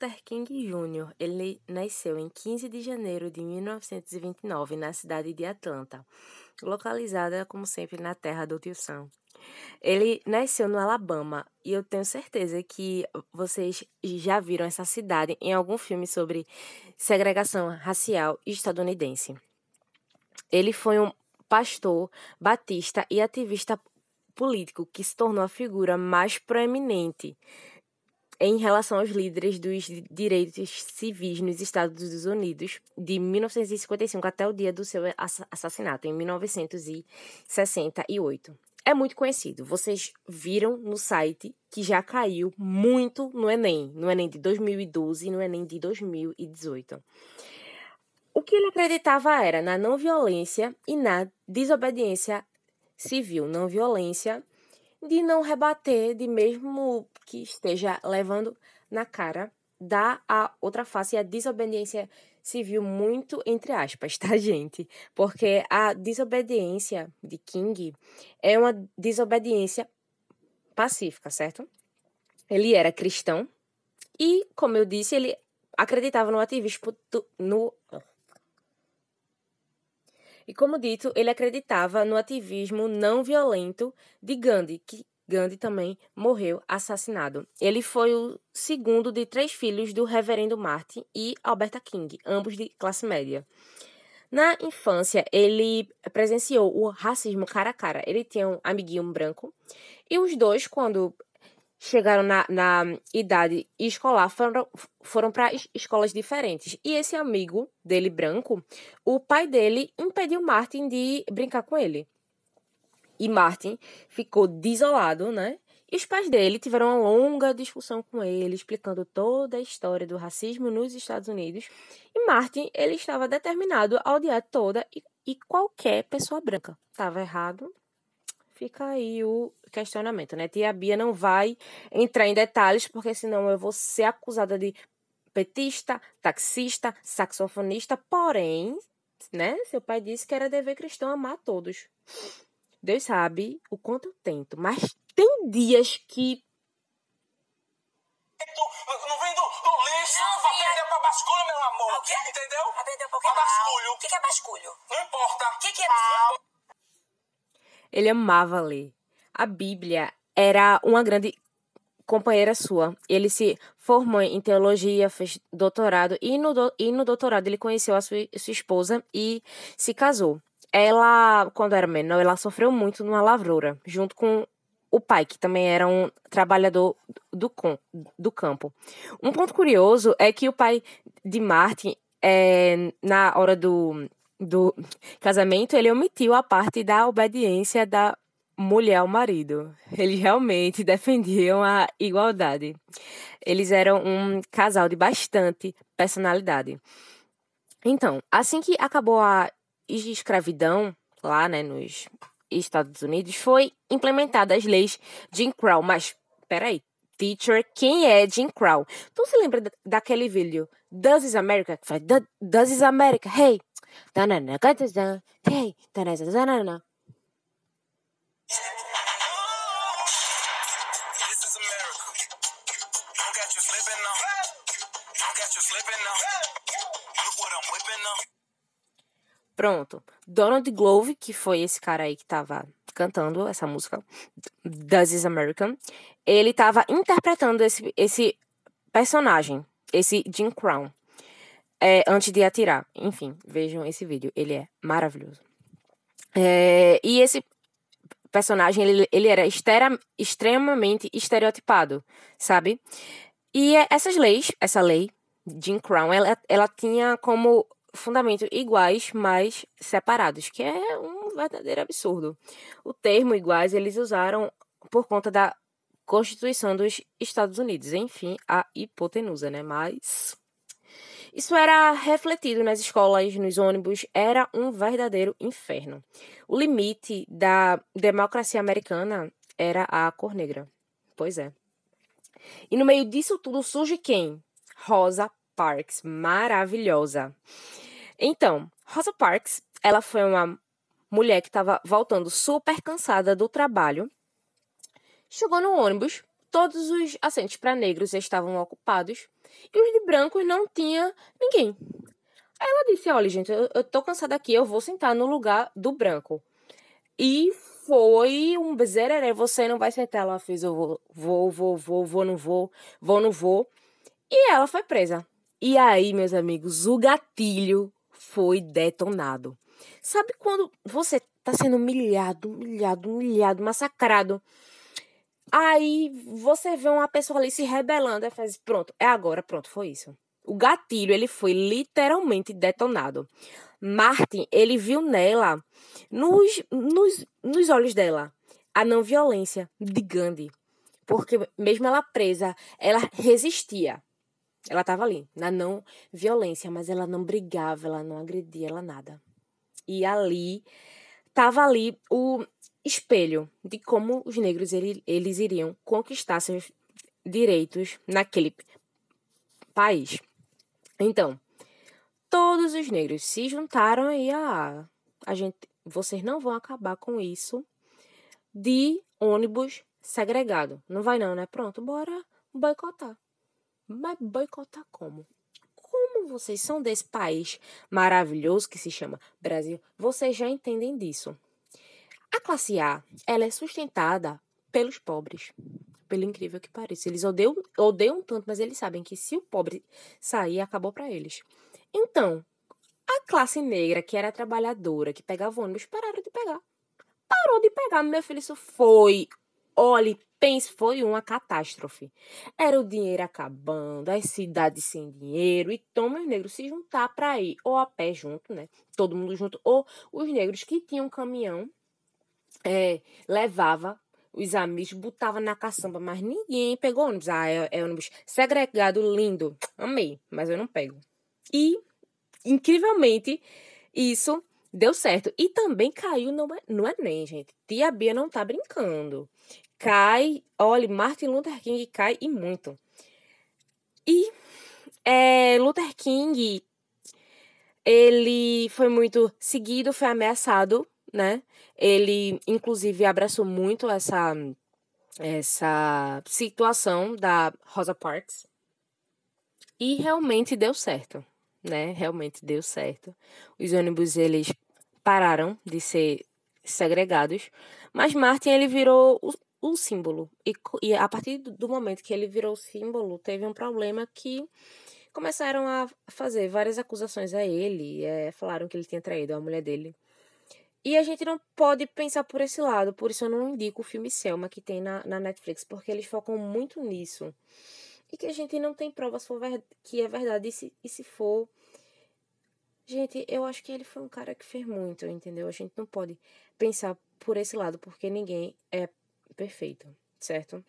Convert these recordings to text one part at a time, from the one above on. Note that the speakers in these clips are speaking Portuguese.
Luther King Jr. Ele nasceu em 15 de janeiro de 1929 na cidade de Atlanta, localizada, como sempre, na terra do tio Sam. Ele nasceu no Alabama e eu tenho certeza que vocês já viram essa cidade em algum filme sobre segregação racial estadunidense. Ele foi um pastor batista e ativista político que se tornou a figura mais proeminente em relação aos líderes dos direitos civis nos Estados Unidos de 1955 até o dia do seu assassinato, em 1968 é muito conhecido. Vocês viram no site que já caiu muito no Enem, no Enem de 2012 e no Enem de 2018. O que ele acreditava era na não violência e na desobediência civil, não violência, de não rebater, de mesmo que esteja levando na cara, dar a outra face, a desobediência civil muito entre aspas, tá, gente? Porque a desobediência de King é uma desobediência pacífica, certo? Ele era cristão e, como eu disse, ele acreditava no ativismo no e como dito, ele acreditava no ativismo não violento de Gandhi, que Gandhi também morreu assassinado. Ele foi o segundo de três filhos do reverendo Martin e Alberta King, ambos de classe média. Na infância, ele presenciou o racismo cara a cara. Ele tinha um amiguinho branco e os dois, quando chegaram na, na idade escolar, foram, foram para escolas diferentes. E esse amigo dele branco, o pai dele impediu Martin de brincar com ele e Martin ficou desolado, né? E os pais dele tiveram uma longa discussão com ele, explicando toda a história do racismo nos Estados Unidos. E Martin, ele estava determinado a odiar toda e, e qualquer pessoa branca. Estava errado? Fica aí o questionamento, né? Tia Bia não vai entrar em detalhes, porque senão eu vou ser acusada de petista, taxista, saxofonista. Porém, né? Seu pai disse que era dever cristão amar todos. Deus sabe o quanto eu tento, mas tem dias que. Não vem do, do lixo não, pra perder pra basculho, meu amor. O quê? Entendeu? Pra perder pra basculho. O que, que é basculho? Não importa. O que, que é basculho? Ele amava ler. A Bíblia era uma grande companheira sua. Ele se formou em teologia, fez doutorado e no, do, e no doutorado ele conheceu a sua, sua esposa e se casou ela, quando era menor, ela sofreu muito numa lavoura, junto com o pai, que também era um trabalhador do, do campo. Um ponto curioso é que o pai de Martin, é, na hora do, do casamento, ele omitiu a parte da obediência da mulher ao marido. Eles realmente defendiam a igualdade. Eles eram um casal de bastante personalidade. Então, assim que acabou a escravidão lá, né, nos Estados Unidos, foi implementada as leis Jim Crow. Mas, peraí, teacher, quem é Jim Crow? Tu se lembra daquele vídeo Does is America? Que faz Does is America? Hey! Hey! Pronto. Donald Glove, que foi esse cara aí que tava cantando essa música, Does Is American, ele tava interpretando esse, esse personagem, esse Jim Crown, é, antes de atirar. Enfim, vejam esse vídeo, ele é maravilhoso. É, e esse personagem, ele, ele era estera, extremamente estereotipado, sabe? E essas leis, essa lei, Jim Crown, ela, ela tinha como fundamentos iguais, mas separados, que é um verdadeiro absurdo. O termo iguais eles usaram por conta da Constituição dos Estados Unidos, enfim, a hipotenusa, né? Mas isso era refletido nas escolas, nos ônibus, era um verdadeiro inferno. O limite da democracia americana era a cor negra. Pois é. E no meio disso tudo surge quem? Rosa Parks, maravilhosa. Então, Rosa Parks, ela foi uma mulher que estava voltando super cansada do trabalho. Chegou no ônibus, todos os assentos para negros estavam ocupados e os de brancos não tinha ninguém. Aí ela disse: Olha, gente, eu, eu tô cansada aqui, eu vou sentar no lugar do branco. E foi um bezereré, você não vai sentar. Ela fez: Eu vou, vou, vou, vou, vou, não vou, vou, não vou. E ela foi presa. E aí, meus amigos, o gatilho foi detonado. Sabe quando você tá sendo humilhado, humilhado, humilhado, massacrado? Aí você vê uma pessoa ali se rebelando e faz, pronto, é agora, pronto, foi isso. O gatilho, ele foi literalmente detonado. Martin, ele viu nela, nos, nos, nos olhos dela, a não violência de Gandhi. Porque mesmo ela presa, ela resistia. Ela estava ali, na não violência, mas ela não brigava, ela não agredia, ela nada. E ali, estava ali o espelho de como os negros ele, eles iriam conquistar seus direitos naquele país. Então, todos os negros se juntaram e a, a gente, vocês não vão acabar com isso de ônibus segregado. Não vai não, né? Pronto, bora boicotar. Mas boicotar como? Como vocês são desse país maravilhoso que se chama Brasil, vocês já entendem disso. A classe A, ela é sustentada pelos pobres. Pelo incrível que pareça. Eles odeiam, odeiam tanto, mas eles sabem que se o pobre sair, acabou para eles. Então, a classe negra, que era trabalhadora, que pegava ônibus, pararam de pegar. Parou de pegar, meu filho. Isso foi. Olhe, pense, foi uma catástrofe. Era o dinheiro acabando, as cidades sem dinheiro, e toma os negros se juntar para ir, ou a pé junto, né? Todo mundo junto, ou os negros que tinham caminhão é, levava os amigos, botava na caçamba, mas ninguém pegou ônibus. Ah, é, é ônibus segregado, lindo. Amei, mas eu não pego. E, incrivelmente, isso deu certo. E também caiu no, no Enem, gente. Tia Bia não tá brincando. Cai, olha, Martin Luther King cai e muito. E é, Luther King, ele foi muito seguido, foi ameaçado né? Ele, inclusive, abraçou muito essa, essa situação da Rosa Parks e realmente deu certo, né? Realmente deu certo. Os ônibus, eles pararam de ser segregados, mas Martin, ele virou o, o símbolo. E, e a partir do momento que ele virou o símbolo, teve um problema que começaram a fazer várias acusações a ele. É, falaram que ele tinha traído a mulher dele. E a gente não pode pensar por esse lado, por isso eu não indico o filme Selma que tem na, na Netflix, porque eles focam muito nisso. E que a gente não tem provas que é verdade. E se, e se for. Gente, eu acho que ele foi um cara que fez muito, entendeu? A gente não pode pensar por esse lado, porque ninguém é perfeito, certo?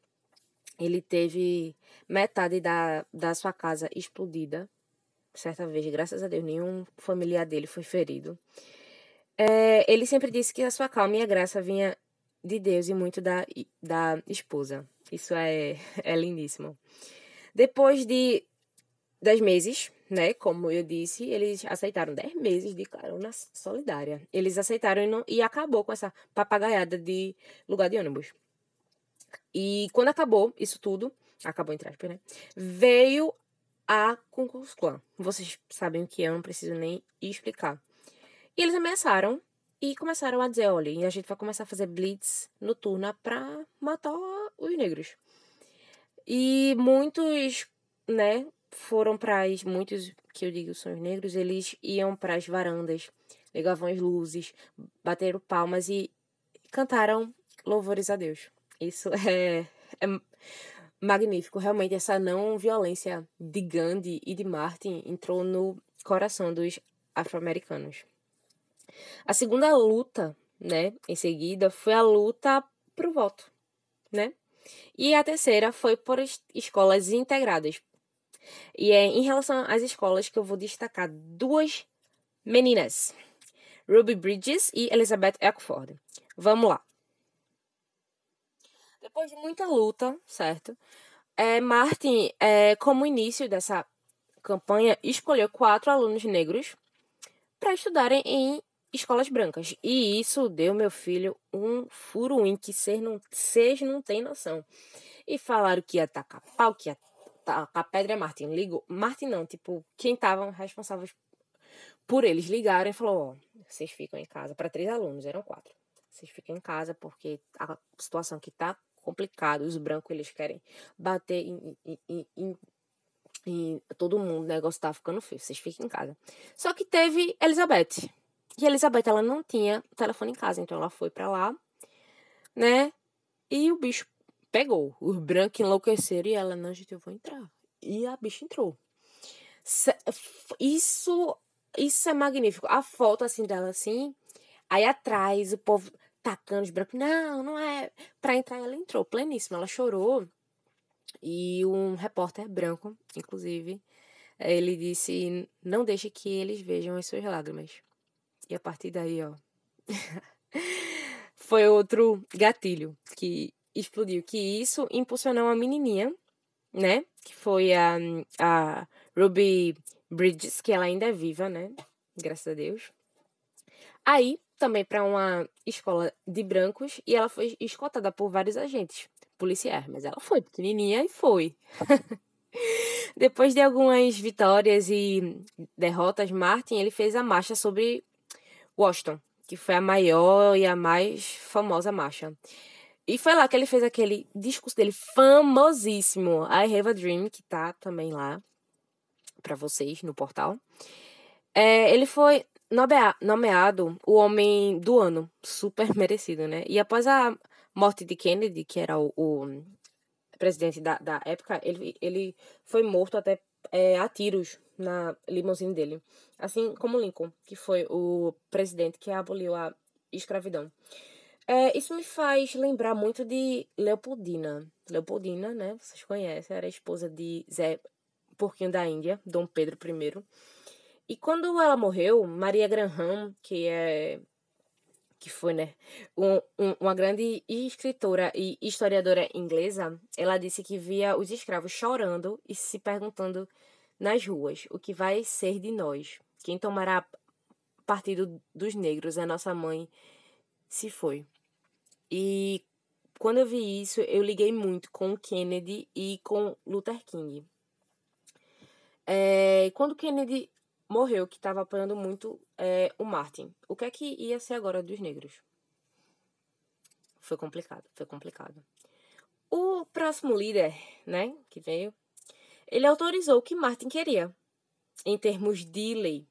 Ele teve metade da, da sua casa explodida, certa vez, graças a Deus, nenhum familiar dele foi ferido. É, ele sempre disse que a sua calma e a graça vinha de Deus e muito da, da esposa. Isso é, é lindíssimo. Depois de dez meses, né? Como eu disse, eles aceitaram dez meses de carona solidária. Eles aceitaram e, não, e acabou com essa papagaiada de lugar de ônibus. E quando acabou isso tudo, acabou entre aspas, né? Veio a Klan. Vocês sabem o que é, eu não preciso nem explicar. E eles ameaçaram e começaram a dizer, olha, a gente vai começar a fazer blitz noturna para matar os negros. E muitos, né, foram para as muitos que eu digo são os negros, eles iam para as varandas, ligavam as luzes, bateram palmas e cantaram louvores a Deus. Isso é, é magnífico, realmente essa não violência de Gandhi e de Martin entrou no coração dos afro-americanos. A segunda luta, né, em seguida, foi a luta pro voto, né? E a terceira foi por escolas integradas. E é em relação às escolas que eu vou destacar duas meninas. Ruby Bridges e Elizabeth Eckford. Vamos lá. Depois de muita luta, certo? é, Martin, é, como início dessa campanha, escolheu quatro alunos negros para estudarem em escolas brancas. E isso deu, meu filho, um furuim que vocês não, não têm noção. E falaram que ia tacar pau, que ia tacar pedra. Martin ligou. Martin não, tipo, quem estavam responsáveis por eles ligaram e falou: Ó, vocês ficam em casa. Para três alunos, eram quatro. Vocês ficam em casa porque a situação que tá complicada, os brancos eles querem bater em, em, em, em todo mundo, o negócio tá ficando feio, vocês fiquem em casa. Só que teve Elizabeth. E Elizabeth, ela não tinha telefone em casa, então ela foi para lá, né? E o bicho pegou. Os brancos enlouqueceram e ela, não, gente, eu vou entrar. E a bicha entrou. Isso, isso é magnífico. A foto, assim, dela, assim, aí atrás, o povo tacando os brancos. Não, não é. Pra entrar, ela entrou pleníssima. Ela chorou. E um repórter branco, inclusive, ele disse: Não deixe que eles vejam as suas lágrimas. E a partir daí, ó. foi outro gatilho que explodiu. Que isso impulsionou uma menininha, né? Que foi a, a Ruby Bridges, que ela ainda é viva, né? Graças a Deus. Aí, também para uma escola de brancos, e ela foi escoltada por vários agentes policiais. Mas ela foi pequenininha e foi. Depois de algumas vitórias e derrotas, Martin ele fez a marcha sobre Washington, que foi a maior e a mais famosa marcha. E foi lá que ele fez aquele discurso dele famosíssimo, I Have a Dream, que tá também lá para vocês no portal. É, ele foi nomeado o homem do ano, super merecido, né? E após a morte de Kennedy, que era o, o presidente da, da época, ele, ele foi morto até é, a tiros na limusine dele. Assim como Lincoln, que foi o presidente que aboliu a escravidão. É, isso me faz lembrar muito de Leopoldina. Leopoldina, né? Vocês conhecem, era esposa de Zé Porquinho da Índia, Dom Pedro I. E quando ela morreu, Maria Graham, que é que foi, né, um, um, uma grande escritora e historiadora inglesa, ela disse que via os escravos chorando e se perguntando nas ruas o que vai ser de nós. Quem tomará partido dos negros, a nossa mãe se foi. E quando eu vi isso, eu liguei muito com Kennedy e com Luther King. É, quando Kennedy morreu, que estava apoiando muito é, o Martin. O que é que ia ser agora dos negros? Foi complicado, foi complicado. O próximo líder, né, que veio, ele autorizou o que Martin queria, em termos de lei.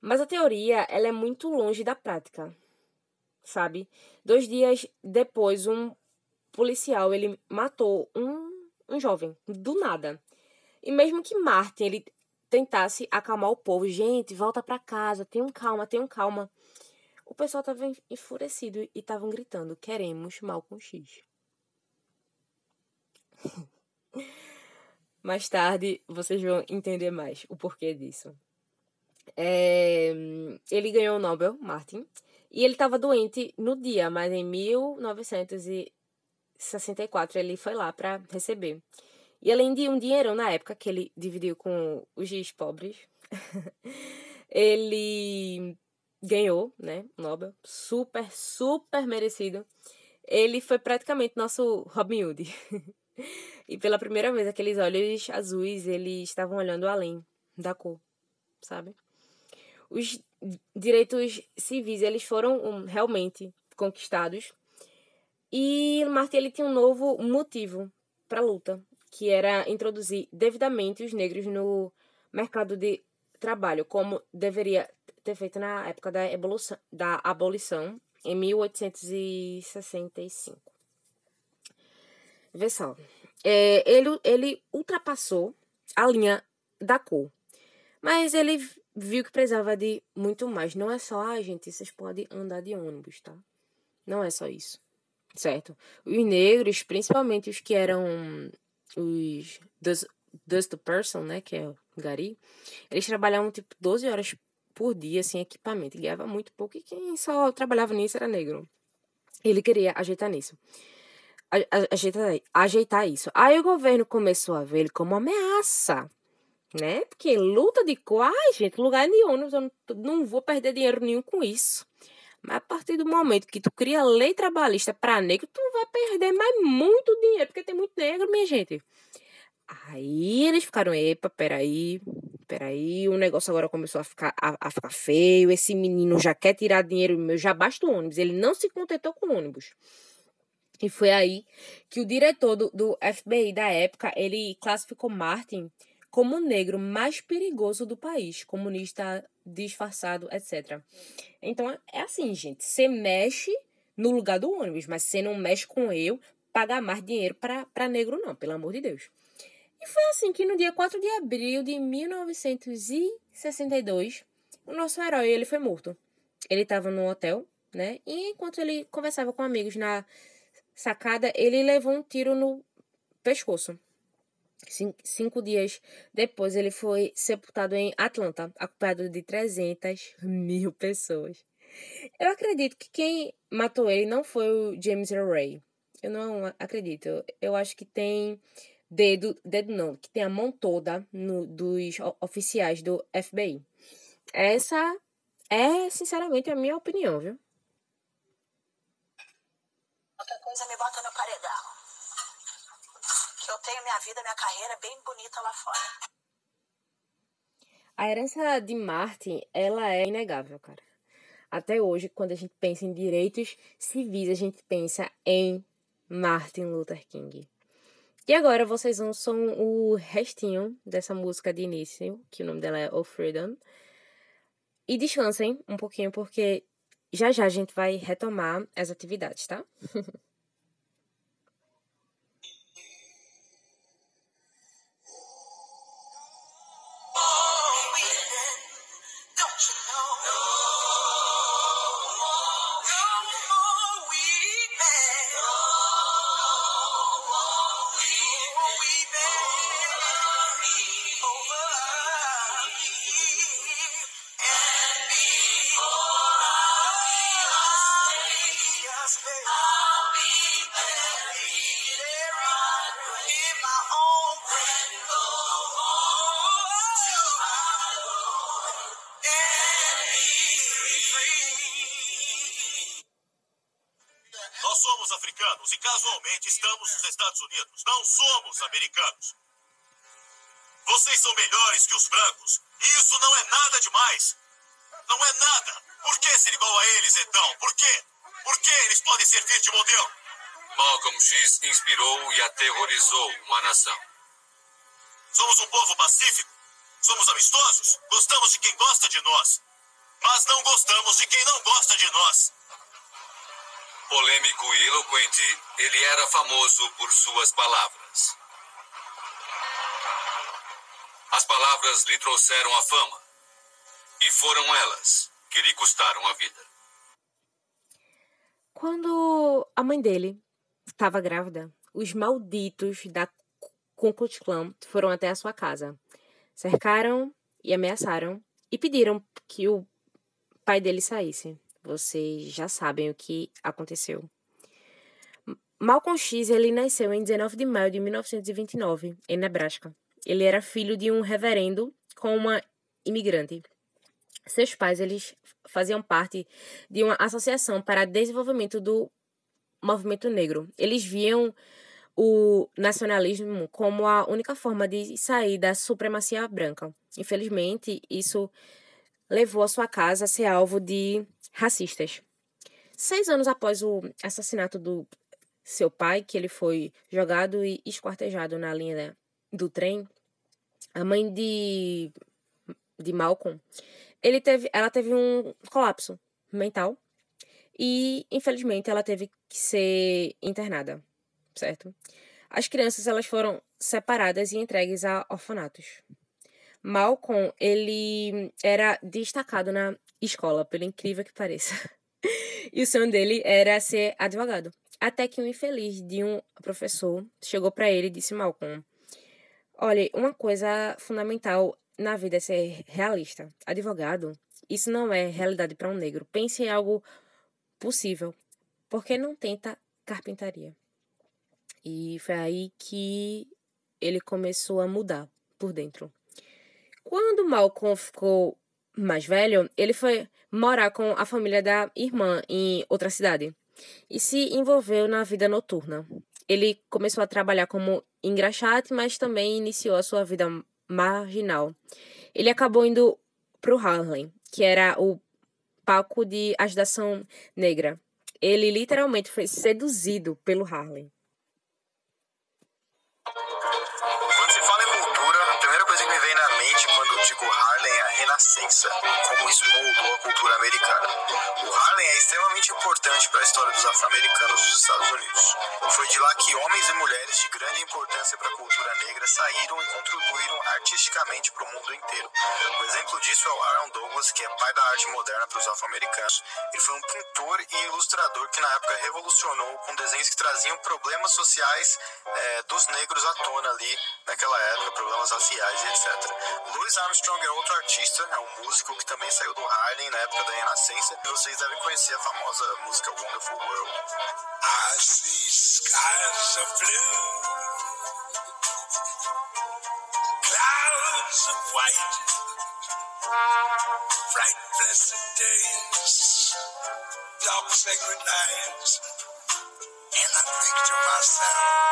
Mas a teoria, ela é muito longe da prática, sabe? Dois dias depois, um policial, ele matou um, um jovem, do nada. E mesmo que Martin, ele tentasse acalmar o povo. Gente, volta para casa, tenham calma, tenham calma. O pessoal tava enfurecido e estavam gritando: queremos Malcolm X. mais tarde vocês vão entender mais o porquê disso. É, ele ganhou o Nobel, Martin, e ele estava doente no dia, mas em 1964 ele foi lá para receber. E além de um dinheirão na época que ele dividiu com os giz pobres, ele ganhou, né, o Nobel, super, super merecido. Ele foi praticamente nosso Robin Hood. e pela primeira vez, aqueles olhos azuis, eles estavam olhando além da cor, sabe? Os direitos civis, eles foram um, realmente conquistados. E Martin, ele tinha um novo motivo para a luta, que era introduzir devidamente os negros no mercado de trabalho, como deveria ter feito na época da, evolução, da abolição, em 1865. Vê só. É, ele, ele ultrapassou a linha da cor. Mas ele viu que precisava de muito mais. Não é só, ah, gente, vocês podem andar de ônibus, tá? Não é só isso. Certo? Os negros, principalmente os que eram os dust, dust person, né, que é o gari, eles trabalhavam tipo 12 horas por dia sem equipamento, e ganhava muito pouco, e quem só trabalhava nisso era negro. Ele queria ajeitar nisso. Ajeitar, ajeitar isso. Aí o governo começou a ver ele como ameaça, né? Porque luta de ai, gente, lugar de ônibus, eu não, não vou perder dinheiro nenhum com isso. Mas a partir do momento que tu cria lei trabalhista para negro, tu vai perder mais muito dinheiro, porque tem muito negro, minha gente. Aí eles ficaram, epa, peraí, peraí, o negócio agora começou a ficar, a, a, ficar feio, esse menino já quer tirar dinheiro meu, já basta o ônibus, ele não se contentou com o ônibus. E foi aí que o diretor do, do FBI da época, ele classificou Martin como o negro mais perigoso do país, comunista disfarçado, etc. Então é assim, gente, você mexe no lugar do ônibus, mas você não mexe com eu pagar mais dinheiro para negro não, pelo amor de Deus. E foi assim que no dia 4 de abril de 1962, o nosso herói ele foi morto. Ele estava no hotel, né? E enquanto ele conversava com amigos na sacada, ele levou um tiro no pescoço. Cinco dias depois, ele foi sepultado em Atlanta, acompanhado de 300 mil pessoas. Eu acredito que quem matou ele não foi o James Ray. Eu não acredito. Eu acho que tem dedo, dedo não, que tem a mão toda no, dos oficiais do FBI. Essa é, sinceramente, a minha opinião, viu? Qualquer coisa me bota no paredão. Que eu tenho minha vida, minha carreira bem bonita lá fora. A herança de Martin, ela é inegável, cara. Até hoje, quando a gente pensa em direitos civis, a gente pensa em Martin Luther King. E agora vocês ouçam o restinho dessa música de início, que o nome dela é O Freedom. E descansem um pouquinho, porque já já a gente vai retomar as atividades, tá? casualmente estamos nos Estados Unidos. Não somos americanos. Vocês são melhores que os brancos e isso não é nada demais. Não é nada. Por que ser igual a eles então? Por quê? Por que eles podem servir de modelo? Malcolm X inspirou e aterrorizou uma nação. Somos um povo pacífico. Somos amistosos. Gostamos de quem gosta de nós. Mas não gostamos de quem não gosta de nós. Polêmico e eloquente, ele era famoso por suas palavras. As palavras lhe trouxeram a fama. E foram elas que lhe custaram a vida. Quando a mãe dele estava grávida, os malditos da Ku Klan foram até a sua casa. Cercaram e ameaçaram e pediram que o pai dele saísse. Vocês já sabem o que aconteceu. Malcolm X ele nasceu em 19 de maio de 1929, em Nebraska. Ele era filho de um reverendo com uma imigrante. Seus pais eles faziam parte de uma associação para desenvolvimento do movimento negro. Eles viam o nacionalismo como a única forma de sair da supremacia branca. Infelizmente, isso levou a sua casa a ser alvo de racistas. Seis anos após o assassinato do seu pai, que ele foi jogado e esquartejado na linha do trem, a mãe de, de Malcolm, ele teve, ela teve um colapso mental e, infelizmente, ela teve que ser internada, certo? As crianças elas foram separadas e entregues a orfanatos. Malcolm, ele era destacado na escola, pelo incrível que pareça. e o sonho dele era ser advogado. Até que um infeliz de um professor chegou para ele e disse: Malcolm, olha, uma coisa fundamental na vida é ser realista. Advogado, isso não é realidade para um negro. Pense em algo possível. Por que não tenta carpintaria? E foi aí que ele começou a mudar por dentro. Quando Malcolm ficou mais velho, ele foi morar com a família da irmã em outra cidade e se envolveu na vida noturna. Ele começou a trabalhar como engraxate, mas também iniciou a sua vida marginal. Ele acabou indo para o Harlem, que era o palco de agitação negra. Ele literalmente foi seduzido pelo Harlem. Cultura americana. O Harlem é extremamente importante para a história dos afro-americanos dos Estados Unidos. Foi de lá que homens e mulheres de grande importância para a cultura negra saíram e contribuíram artisticamente para o mundo inteiro. Um exemplo disso é o Aaron Douglas, que é pai da arte moderna para os afro-americanos. Ele foi um pintor e ilustrador que na época revolucionou com desenhos que traziam problemas sociais eh, dos negros à tona ali naquela época, problemas raciais e etc. Louis Armstrong é outro artista, é um músico que também saiu do Harlem na época da Renascença. E vocês devem conhecer a famosa música Wonderful World. I see skies of blue, clouds of white, bright blessed days, dark sacred nights, and I think to myself,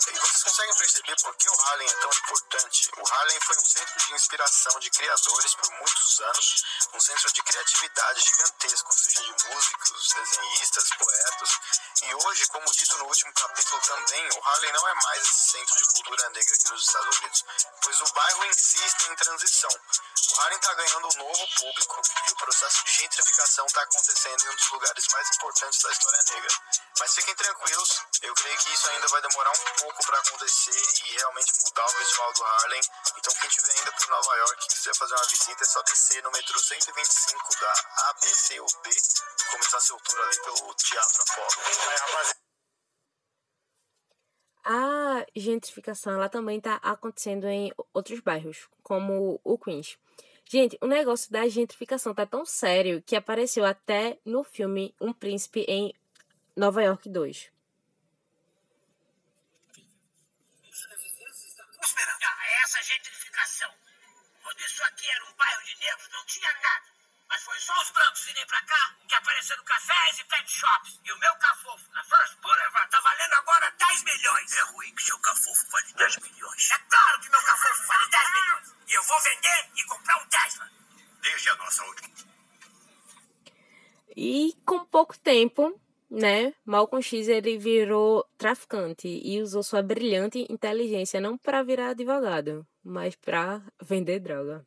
Vocês conseguem perceber por que o Harlem é tão importante? O Harlem foi um centro de inspiração de criadores por muitos anos, um centro de criatividade gigantesco, seja de músicos, desenhistas, poetas. E hoje, como dito no último capítulo também, o Harlem não é mais esse centro de cultura negra aqui nos Estados Unidos, pois o bairro em si está em transição. O Harlem está ganhando um novo público e o processo de gentrificação está acontecendo em um dos lugares mais importantes da história negra. Mas fiquem tranquilos, eu creio que isso ainda vai demorar um pouco para acontecer e realmente mudar o visual do Harlem. Então quem estiver indo para Nova York e quiser fazer uma visita, é só descer no metrô 125 da ABCUB e começar seu tour ali pelo Teatro Apolo. É, rapaziada. A gentrificação ela também está acontecendo em outros bairros, como o Queens. Gente, o negócio da gentrificação tá tão sério que apareceu até no filme Um Príncipe em Nova York 2. Essa gentrificação. Quando isso aqui era um bairro de negros, não tinha nada. Mas foi só os brancos virem pra cá que apareceram cafés e pet shops. E o meu cafofo na First Boulevard tá valendo agora 10 milhões. É ruim que seu cafofo vale 10 milhões. É claro que meu cafofo vale 10 milhões. E eu vou vender e comprar um Tesla. Desde a nossa última. E com pouco tempo, né, Malcolm X ele virou traficante e usou sua brilhante inteligência não para virar advogado, mas para vender droga.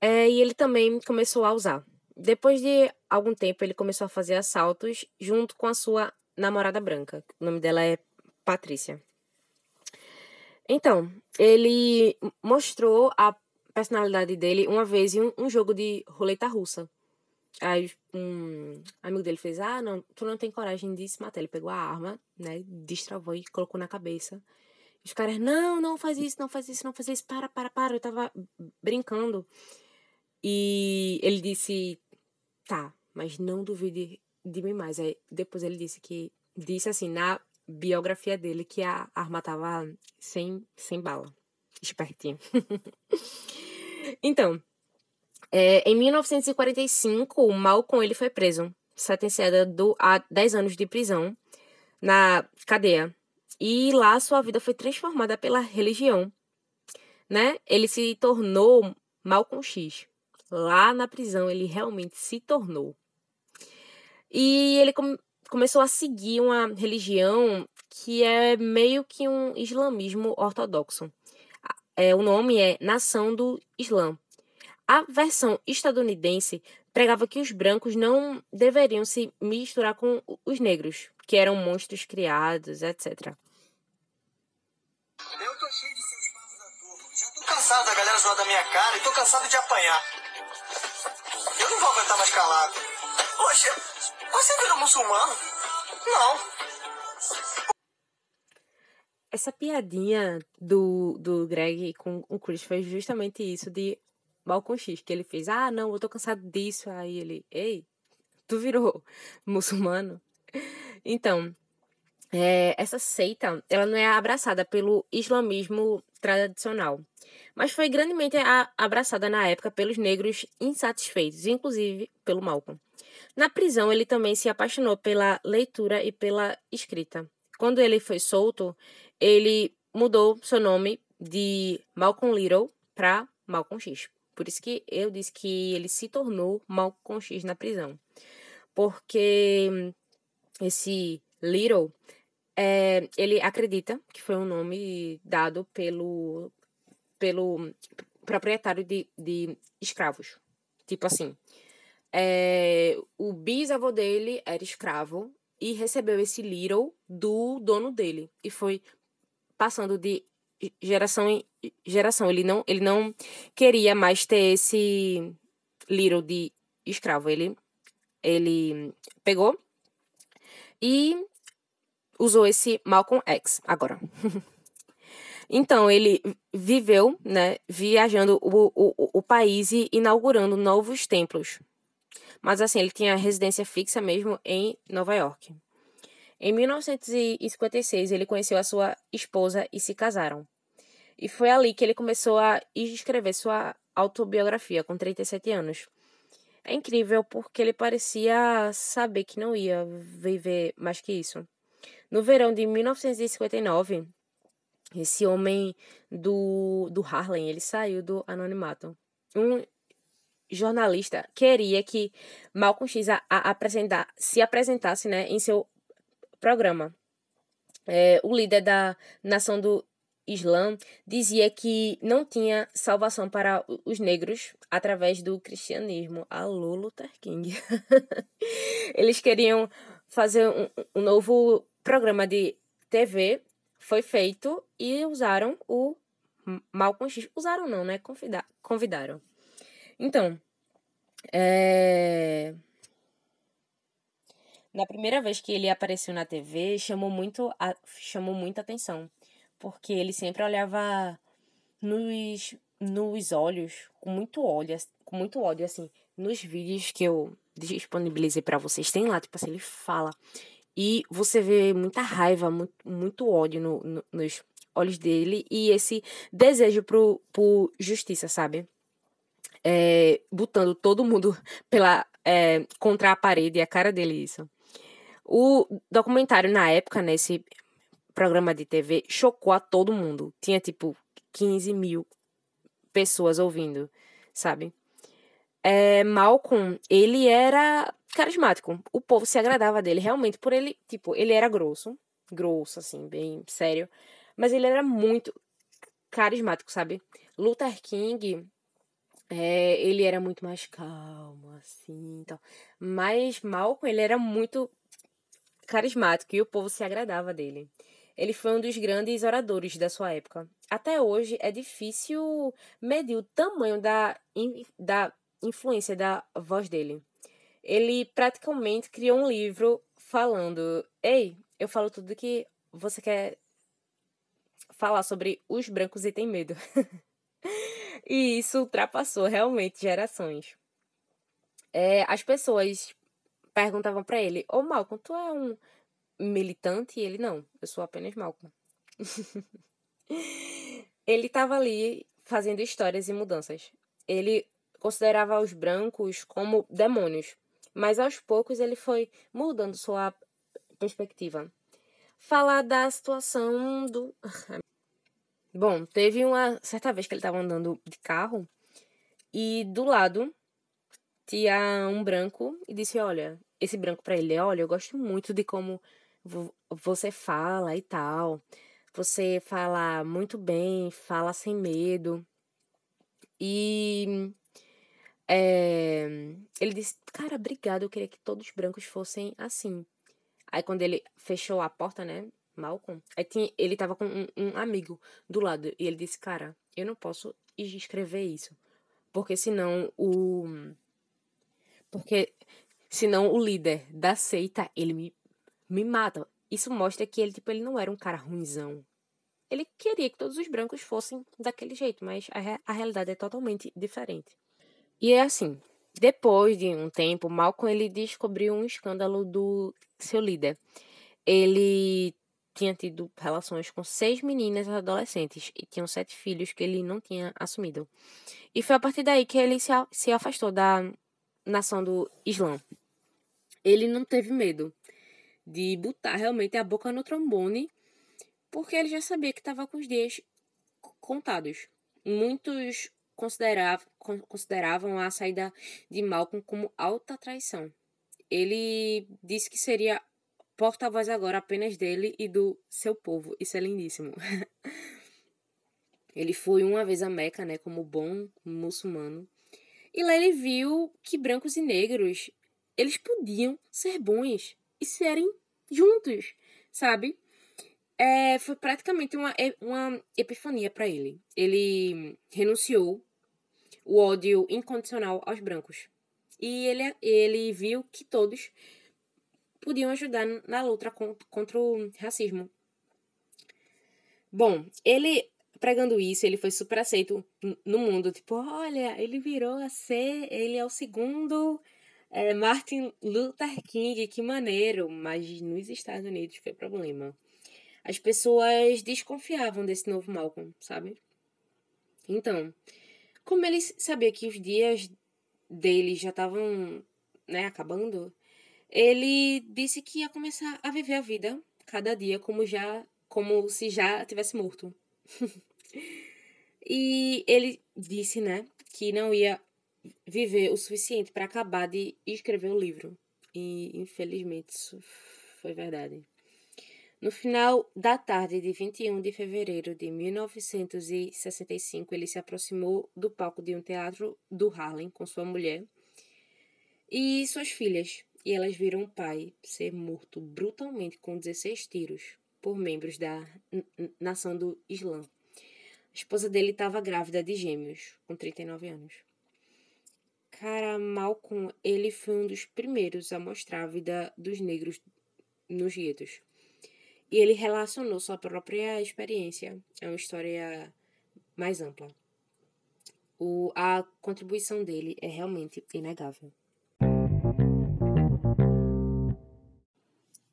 É, e ele também começou a usar. Depois de algum tempo, ele começou a fazer assaltos junto com a sua namorada branca. O nome dela é Patrícia. Então, ele mostrou a personalidade dele uma vez em um, jogo de roleta russa. Aí um amigo dele fez: Ah, não, tu não tem coragem de se matar. Ele pegou a arma, né? Destravou e colocou na cabeça. Os caras, não, não faz isso, não faz isso, não faz isso, para, para, para. Eu tava brincando. E ele disse, tá, mas não duvide de mim mais. Aí depois ele disse que, disse assim, na biografia dele, que a arma tava sem, sem bala. Espertinho. então, é, em 1945, o Malcolm ele foi preso, sentenciado a 10 anos de prisão na cadeia. E lá sua vida foi transformada pela religião, né? Ele se tornou Malcolm X. Lá na prisão ele realmente se tornou. E ele com começou a seguir uma religião que é meio que um islamismo ortodoxo. É, o nome é Nação do Islã. A versão estadunidense pregava que os brancos não deveriam se misturar com os negros, que eram monstros criados, etc. Eu tô cheio de seus papos da turma. Já tô cansado da galera zoar da minha cara e tô cansado de apanhar. Eu não vou aguentar mais calado. Poxa, você virou muçulmano? Não. Essa piadinha do, do Greg com o Chris foi justamente isso, de Malcolm X, que ele fez, ah, não, eu tô cansado disso. Aí ele, ei, tu virou muçulmano? Então, é, essa seita, ela não é abraçada pelo islamismo tradicional, mas foi grandemente abraçada na época pelos negros insatisfeitos, inclusive pelo Malcolm. Na prisão, ele também se apaixonou pela leitura e pela escrita. Quando ele foi solto, ele mudou seu nome de Malcolm Little para Malcolm X. Por isso que eu disse que ele se tornou Malcolm X na prisão. Porque esse Little, é, ele acredita que foi um nome dado pelo, pelo proprietário de, de escravos. Tipo assim, é, o bisavô dele era escravo e recebeu esse Little do dono dele. E foi passando de geração em geração. Ele não, ele não queria mais ter esse Little de escravo. Ele, ele pegou e usou esse Malcolm X agora. então, ele viveu, né, viajando o, o, o país e inaugurando novos templos. Mas assim, ele tinha residência fixa mesmo em Nova York. Em 1956, ele conheceu a sua esposa e se casaram. E foi ali que ele começou a escrever sua autobiografia, com 37 anos. É incrível porque ele parecia saber que não ia viver mais que isso. No verão de 1959, esse homem do, do Harlem, ele saiu do anonimato. Um jornalista queria que Malcolm X a, a apresentar, se apresentasse né, em seu programa. É, o líder da nação do Islã dizia que não tinha salvação para os negros através do cristianismo. Alô, Luther King. Eles queriam fazer um, um novo programa de TV, foi feito e usaram o Malcolm X. Usaram não, né? Convidaram. Então, é... Na primeira vez que ele apareceu na TV, chamou muito a, chamou muita atenção, porque ele sempre olhava nos nos olhos com muito ódio, com muito ódio assim, nos vídeos que eu disponibilizei para vocês, tem lá, tipo assim, ele fala e você vê muita raiva, muito, muito ódio no, no, nos olhos dele e esse desejo por, por justiça, sabe? É, botando todo mundo pela é, contra a parede, e a cara dele isso. O documentário, na época, nesse programa de TV, chocou a todo mundo. Tinha, tipo, 15 mil pessoas ouvindo, sabe? É, Malcolm, ele era carismático. O povo se agradava dele, realmente, por ele, tipo, ele era grosso. Grosso, assim, bem sério. Mas ele era muito carismático, sabe? Luther King, é, ele era muito mais calmo, assim, então. Mas Malcolm, ele era muito carismático e o povo se agradava dele. Ele foi um dos grandes oradores da sua época. Até hoje é difícil medir o tamanho da, da influência da voz dele. Ele praticamente criou um livro falando: Ei, eu falo tudo que você quer falar sobre os brancos e tem medo. e isso ultrapassou realmente gerações. É, as pessoas perguntavam para ele: Ô Malcolm, tu é um militante? E ele: Não, eu sou apenas Malcolm. ele estava ali fazendo histórias e mudanças. Ele considerava os brancos como demônios, mas aos poucos ele foi mudando sua perspectiva. Falar da situação do. Bom, teve uma certa vez que ele estava andando de carro e do lado tinha um branco e disse: Olha, esse branco para ele, olha, eu gosto muito de como você fala e tal. Você fala muito bem, fala sem medo. E é, ele disse: Cara, obrigado, eu queria que todos os brancos fossem assim. Aí quando ele fechou a porta, né? Malcolm, aí tinha, ele tava com um, um amigo do lado. E ele disse: Cara, eu não posso escrever isso. Porque senão o porque senão o líder da seita, ele me, me mata. Isso mostra que ele, tipo, ele não era um cara ruimzão. ele queria que todos os brancos fossem daquele jeito, mas a, a realidade é totalmente diferente. E é assim, depois de um tempo, Malcolm ele descobriu um escândalo do seu líder. Ele tinha tido relações com seis meninas adolescentes e tinham sete filhos que ele não tinha assumido. E foi a partir daí que ele se afastou da nação do Islã. Ele não teve medo de botar realmente a boca no trombone, porque ele já sabia que estava com os dias contados. Muitos consideravam, consideravam a saída de Malcolm como alta traição. Ele disse que seria porta-voz agora apenas dele e do seu povo. Isso é lindíssimo. ele foi uma vez a Meca, né, como bom muçulmano. E lá ele viu que brancos e negros, eles podiam ser bons e serem juntos, sabe? É, foi praticamente uma, uma epifania para ele. Ele renunciou o ódio incondicional aos brancos. E ele, ele viu que todos podiam ajudar na luta contra o racismo. Bom, ele pregando isso, ele foi super aceito no mundo. Tipo, olha, ele virou a ser, ele é o segundo é, Martin Luther King, que maneiro. Mas nos Estados Unidos foi problema. As pessoas desconfiavam desse novo Malcolm, sabe? Então, como ele sabia que os dias dele já estavam, né, acabando, ele disse que ia começar a viver a vida cada dia como já como se já tivesse morto. e ele disse, né, que não ia viver o suficiente para acabar de escrever o livro. E infelizmente isso foi verdade. No final da tarde de 21 de fevereiro de 1965, ele se aproximou do palco de um teatro do Harlem com sua mulher e suas filhas, e elas viram o pai ser morto brutalmente com 16 tiros por membros da nação do Islã. A esposa dele estava grávida de gêmeos, com 39 anos. Cara, Malcolm, ele foi um dos primeiros a mostrar a vida dos negros nos guetos. E ele relacionou sua própria experiência. É uma história mais ampla. O, a contribuição dele é realmente inegável.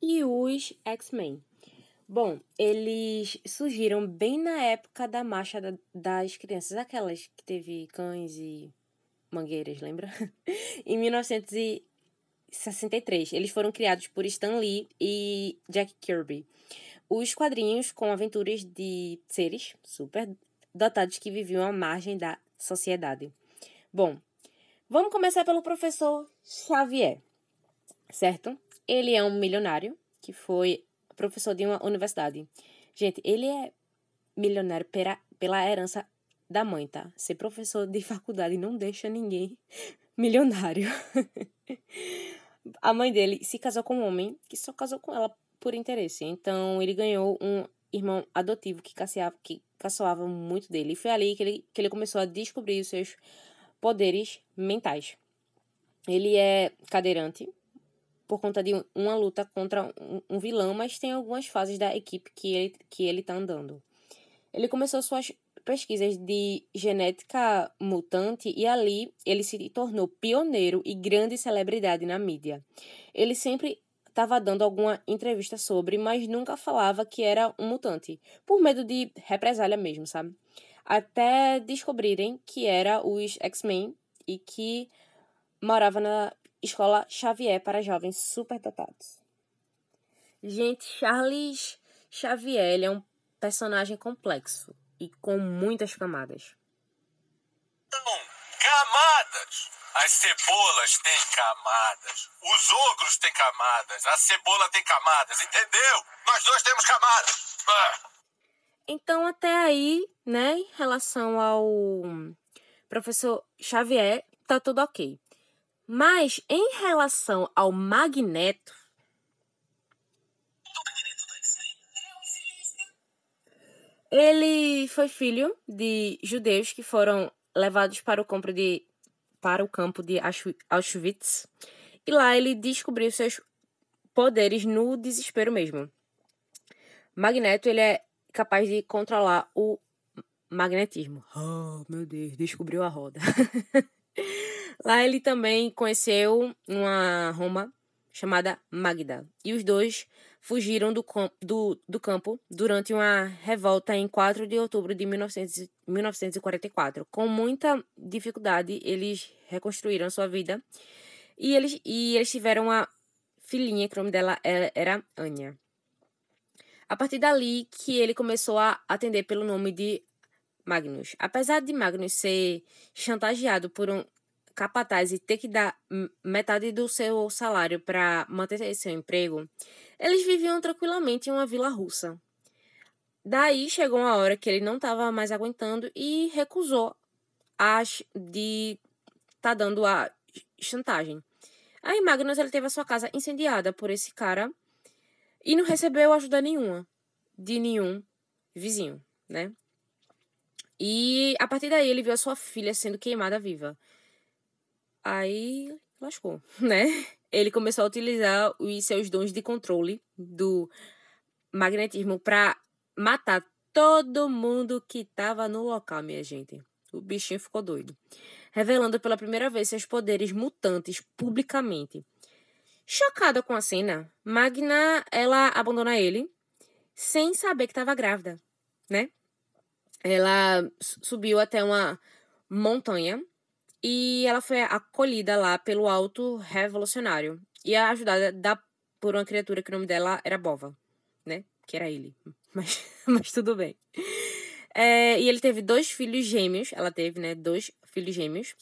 E os X-Men? Bom, eles surgiram bem na época da marcha da, das crianças, aquelas que teve cães e mangueiras, lembra? em 1963. Eles foram criados por Stan Lee e Jack Kirby. Os quadrinhos com aventuras de seres super dotados que viviam à margem da sociedade. Bom, vamos começar pelo professor Xavier, certo? Ele é um milionário que foi professor de uma universidade. Gente, ele é milionário pela, pela herança da mãe, tá? Ser professor de faculdade não deixa ninguém milionário. a mãe dele se casou com um homem que só casou com ela por interesse. Então ele ganhou um irmão adotivo que caçoava, que caçoava muito dele. E foi ali que ele, que ele começou a descobrir os seus poderes mentais. Ele é cadeirante por conta de uma luta contra um, vilão, mas tem algumas fases da equipe que ele, que ele tá andando. Ele começou suas pesquisas de genética mutante e ali ele se tornou pioneiro e grande celebridade na mídia. Ele sempre estava dando alguma entrevista sobre, mas nunca falava que era um mutante, por medo de represália mesmo, sabe? Até descobrirem que era os X-Men e que morava na escola Xavier para jovens superdotados. Gente, Charles Xavier é um personagem complexo e com muitas camadas. Então, camadas! As cebolas têm camadas. Os ogros têm camadas. A cebola tem camadas, entendeu? Nós dois temos camadas. Ah. Então, até aí, né, em relação ao professor Xavier, tá tudo ok. Mas em relação ao Magneto, ele foi filho de judeus que foram levados para o campo de para o campo de Auschwitz e lá ele descobriu seus poderes no desespero mesmo. Magneto ele é capaz de controlar o magnetismo. Oh, meu Deus, descobriu a roda. Lá ele também conheceu uma Roma chamada Magda, e os dois fugiram do, do, do campo durante uma revolta em 4 de outubro de 1900, 1944. Com muita dificuldade, eles reconstruíram sua vida e eles, e eles tiveram uma filhinha, que o nome dela era, era Anya. A partir dali que ele começou a atender pelo nome de Magnus. Apesar de Magnus ser chantageado por um capataz e ter que dar metade do seu salário para manter seu emprego, eles viviam tranquilamente em uma vila russa. Daí chegou uma hora que ele não estava mais aguentando e recusou as de tá dando a chantagem. Aí Magnus ele teve a sua casa incendiada por esse cara e não recebeu ajuda nenhuma de nenhum vizinho, né? E a partir daí ele viu a sua filha sendo queimada viva. Aí lascou, né? Ele começou a utilizar os seus dons de controle do magnetismo para matar todo mundo que estava no local, minha gente. O bichinho ficou doido, revelando pela primeira vez seus poderes mutantes publicamente. Chocada com a cena, Magna ela abandona ele sem saber que estava grávida, né? Ela subiu até uma montanha e ela foi acolhida lá pelo alto revolucionário e ajudada da, por uma criatura que o nome dela era Bova, né? Que era ele. Mas, mas tudo bem. É, e ele teve dois filhos gêmeos. Ela teve, né? Dois filhos gêmeos.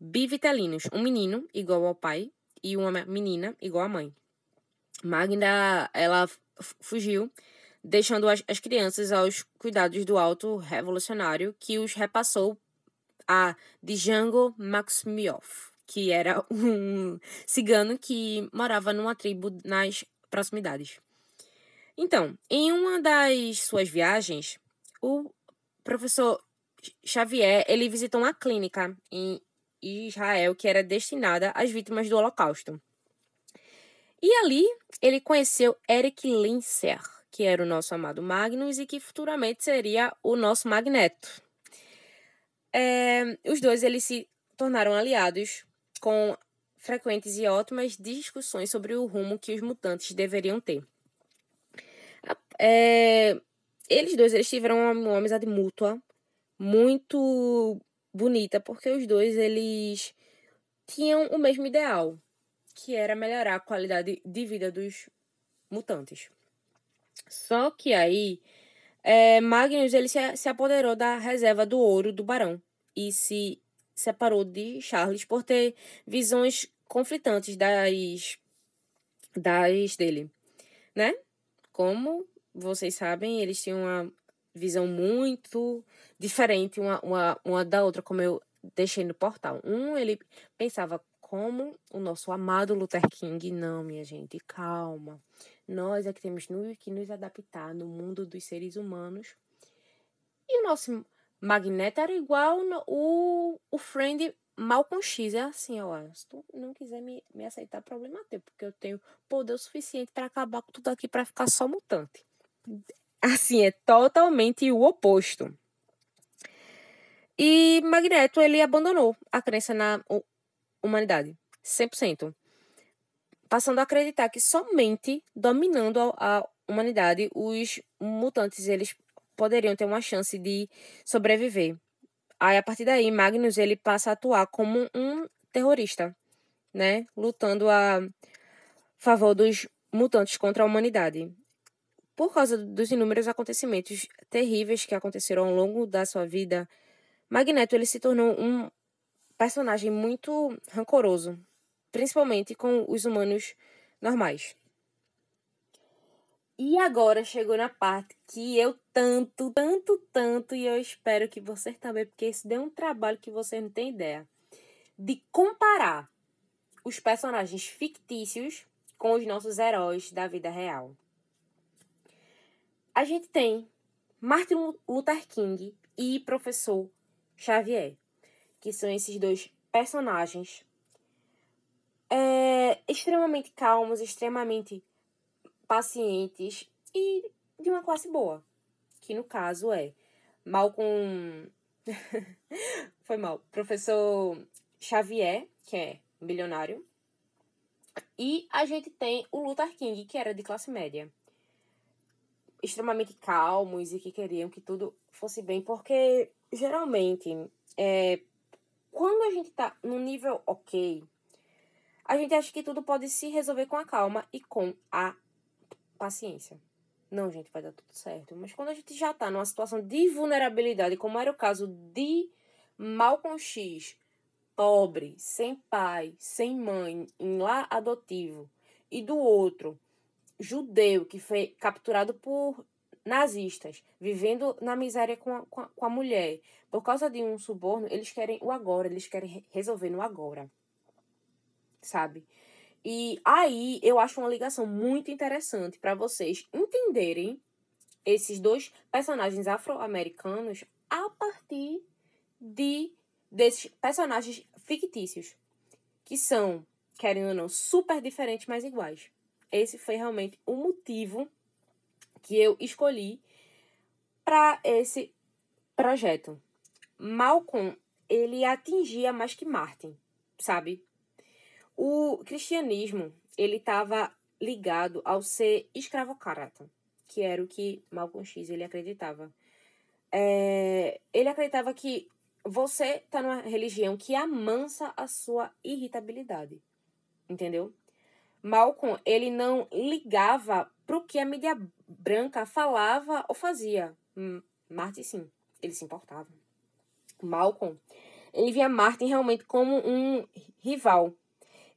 Bivitelinos. Um menino, igual ao pai, e uma menina, igual à mãe. Magda, ela fugiu, deixando as, as crianças aos cuidados do alto revolucionário, que os repassou a Django Maximiov, que era um cigano que morava numa tribo nas proximidades. Então, em uma das suas viagens, o professor Xavier ele visitou uma clínica em Israel que era destinada às vítimas do Holocausto. E ali ele conheceu Eric Linzer, que era o nosso amado Magnus e que futuramente seria o nosso Magneto. É, os dois eles se tornaram aliados com frequentes e ótimas discussões sobre o rumo que os mutantes deveriam ter. É, eles dois eles tiveram uma, uma amizade mútua muito bonita, porque os dois eles tinham o mesmo ideal, que era melhorar a qualidade de vida dos mutantes. Só que aí é, Magnus ele se, se apoderou da reserva do ouro do barão e se separou de Charles por ter visões conflitantes das das dele, né? Como vocês sabem, eles tinham uma visão muito diferente uma, uma, uma da outra, como eu deixei no portal. Um, ele pensava como o nosso amado Luther King. Não, minha gente, calma. Nós é que temos que nos adaptar no mundo dos seres humanos. E o nosso Magneto era igual no, o, o Friend Malcolm X. É assim, ó. Se tu não quiser me, me aceitar, problema teu. Porque eu tenho poder o suficiente para acabar com tudo aqui para ficar só mutante. Assim, é totalmente o oposto. E Magneto, ele abandonou a crença na humanidade, 100%. Passando a acreditar que somente dominando a, a humanidade, os mutantes, eles poderiam ter uma chance de sobreviver. Aí, a partir daí, Magnus, ele passa a atuar como um terrorista, né? Lutando a favor dos mutantes contra a humanidade. Por causa dos inúmeros acontecimentos terríveis que aconteceram ao longo da sua vida, Magneto ele se tornou um personagem muito rancoroso, principalmente com os humanos normais. E agora chegou na parte que eu tanto, tanto, tanto, e eu espero que vocês também, porque isso deu um trabalho que vocês não têm ideia, de comparar os personagens fictícios com os nossos heróis da vida real. A gente tem Martin Luther King e Professor Xavier, que são esses dois personagens é, extremamente calmos, extremamente pacientes e de uma classe boa, que no caso é Malcolm. Foi mal. Professor Xavier, que é bilionário. E a gente tem o Luther King, que era de classe média. Extremamente calmos e que queriam que tudo fosse bem, porque geralmente, é, quando a gente tá num nível ok, a gente acha que tudo pode se resolver com a calma e com a paciência. Não, gente, vai dar tudo certo. Mas quando a gente já tá numa situação de vulnerabilidade, como era o caso de Malcolm X, pobre, sem pai, sem mãe, em lar adotivo, e do outro, judeu, que foi capturado por nazistas, vivendo na miséria com com a, com a mulher, por causa de um suborno, eles querem o agora, eles querem resolver no agora. Sabe? E aí eu acho uma ligação muito interessante para vocês entenderem esses dois personagens afro-americanos a partir de desses personagens fictícios, que são, querendo ou não, super diferentes, mas iguais. Esse foi realmente o motivo que eu escolhi para esse projeto. Malcolm, ele atingia mais que Martin, sabe? O cristianismo, ele estava ligado ao ser escravocrata, que era o que Malcolm X ele acreditava. É, ele acreditava que você está numa religião que amansa a sua irritabilidade, entendeu? Malcolm, ele não ligava pro que a mídia branca falava ou fazia. Martin, sim, ele se importava. Malcolm, ele via Martin realmente como um rival,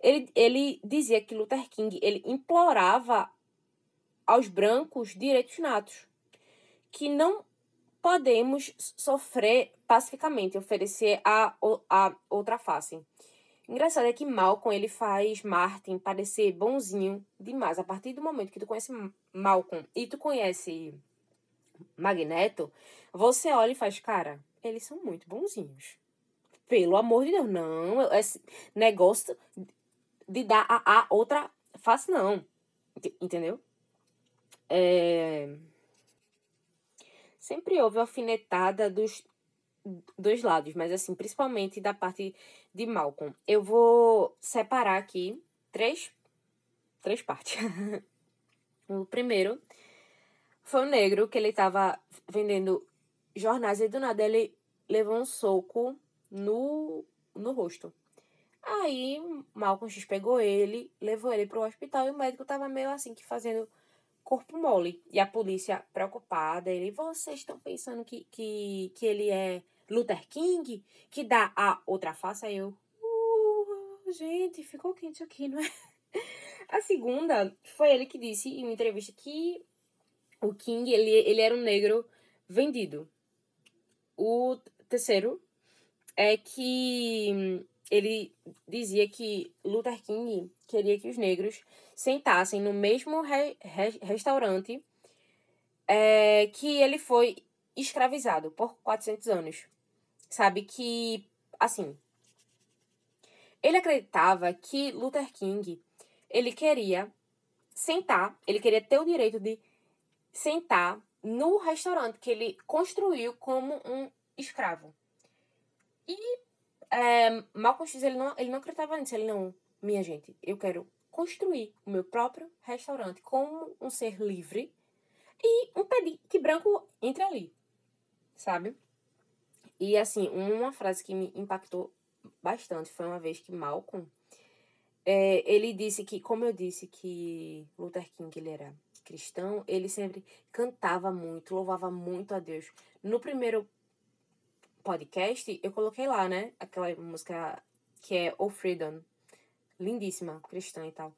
ele, ele dizia que Luther King ele implorava aos brancos direitos natos, que não podemos sofrer pacificamente, oferecer a, a outra face. Engraçado é que Malcolm ele faz Martin parecer bonzinho demais. A partir do momento que tu conhece Malcolm e tu conhece Magneto, você olha e faz, cara, eles são muito bonzinhos. Pelo amor de Deus, não. Esse negócio de dar a, a outra face, não. Entendeu? É... Sempre houve alfinetada dos dois lados, mas assim, principalmente da parte de Malcolm. Eu vou separar aqui três, três partes. o primeiro foi o negro que ele estava vendendo jornais e do nada ele levou um soco no, no rosto. Aí Malcolm X pegou ele, levou ele pro hospital e o médico tava meio assim que fazendo corpo mole. E a polícia preocupada, ele, vocês estão pensando que, que, que ele é Luther King, que dá a outra face? Aí eu, uh, gente, ficou quente aqui, não é? A segunda foi ele que disse em uma entrevista que o King, ele, ele era um negro vendido. O terceiro é que ele dizia que Luther King queria que os negros sentassem no mesmo re re restaurante é, que ele foi escravizado por 400 anos. Sabe que, assim, ele acreditava que Luther King, ele queria sentar, ele queria ter o direito de sentar no restaurante que ele construiu como um escravo. E é, Malcolm X, ele não, ele não acreditava nisso. Ele não, minha gente, eu quero construir o meu próprio restaurante como um ser livre e um que branco entre ali, sabe? E assim, uma frase que me impactou bastante foi uma vez que Malcolm, é, ele disse que, como eu disse que Luther King ele era cristão, ele sempre cantava muito, louvava muito a Deus. No primeiro podcast, eu coloquei lá, né? Aquela música que é O Freedom. Lindíssima, cristã e tal.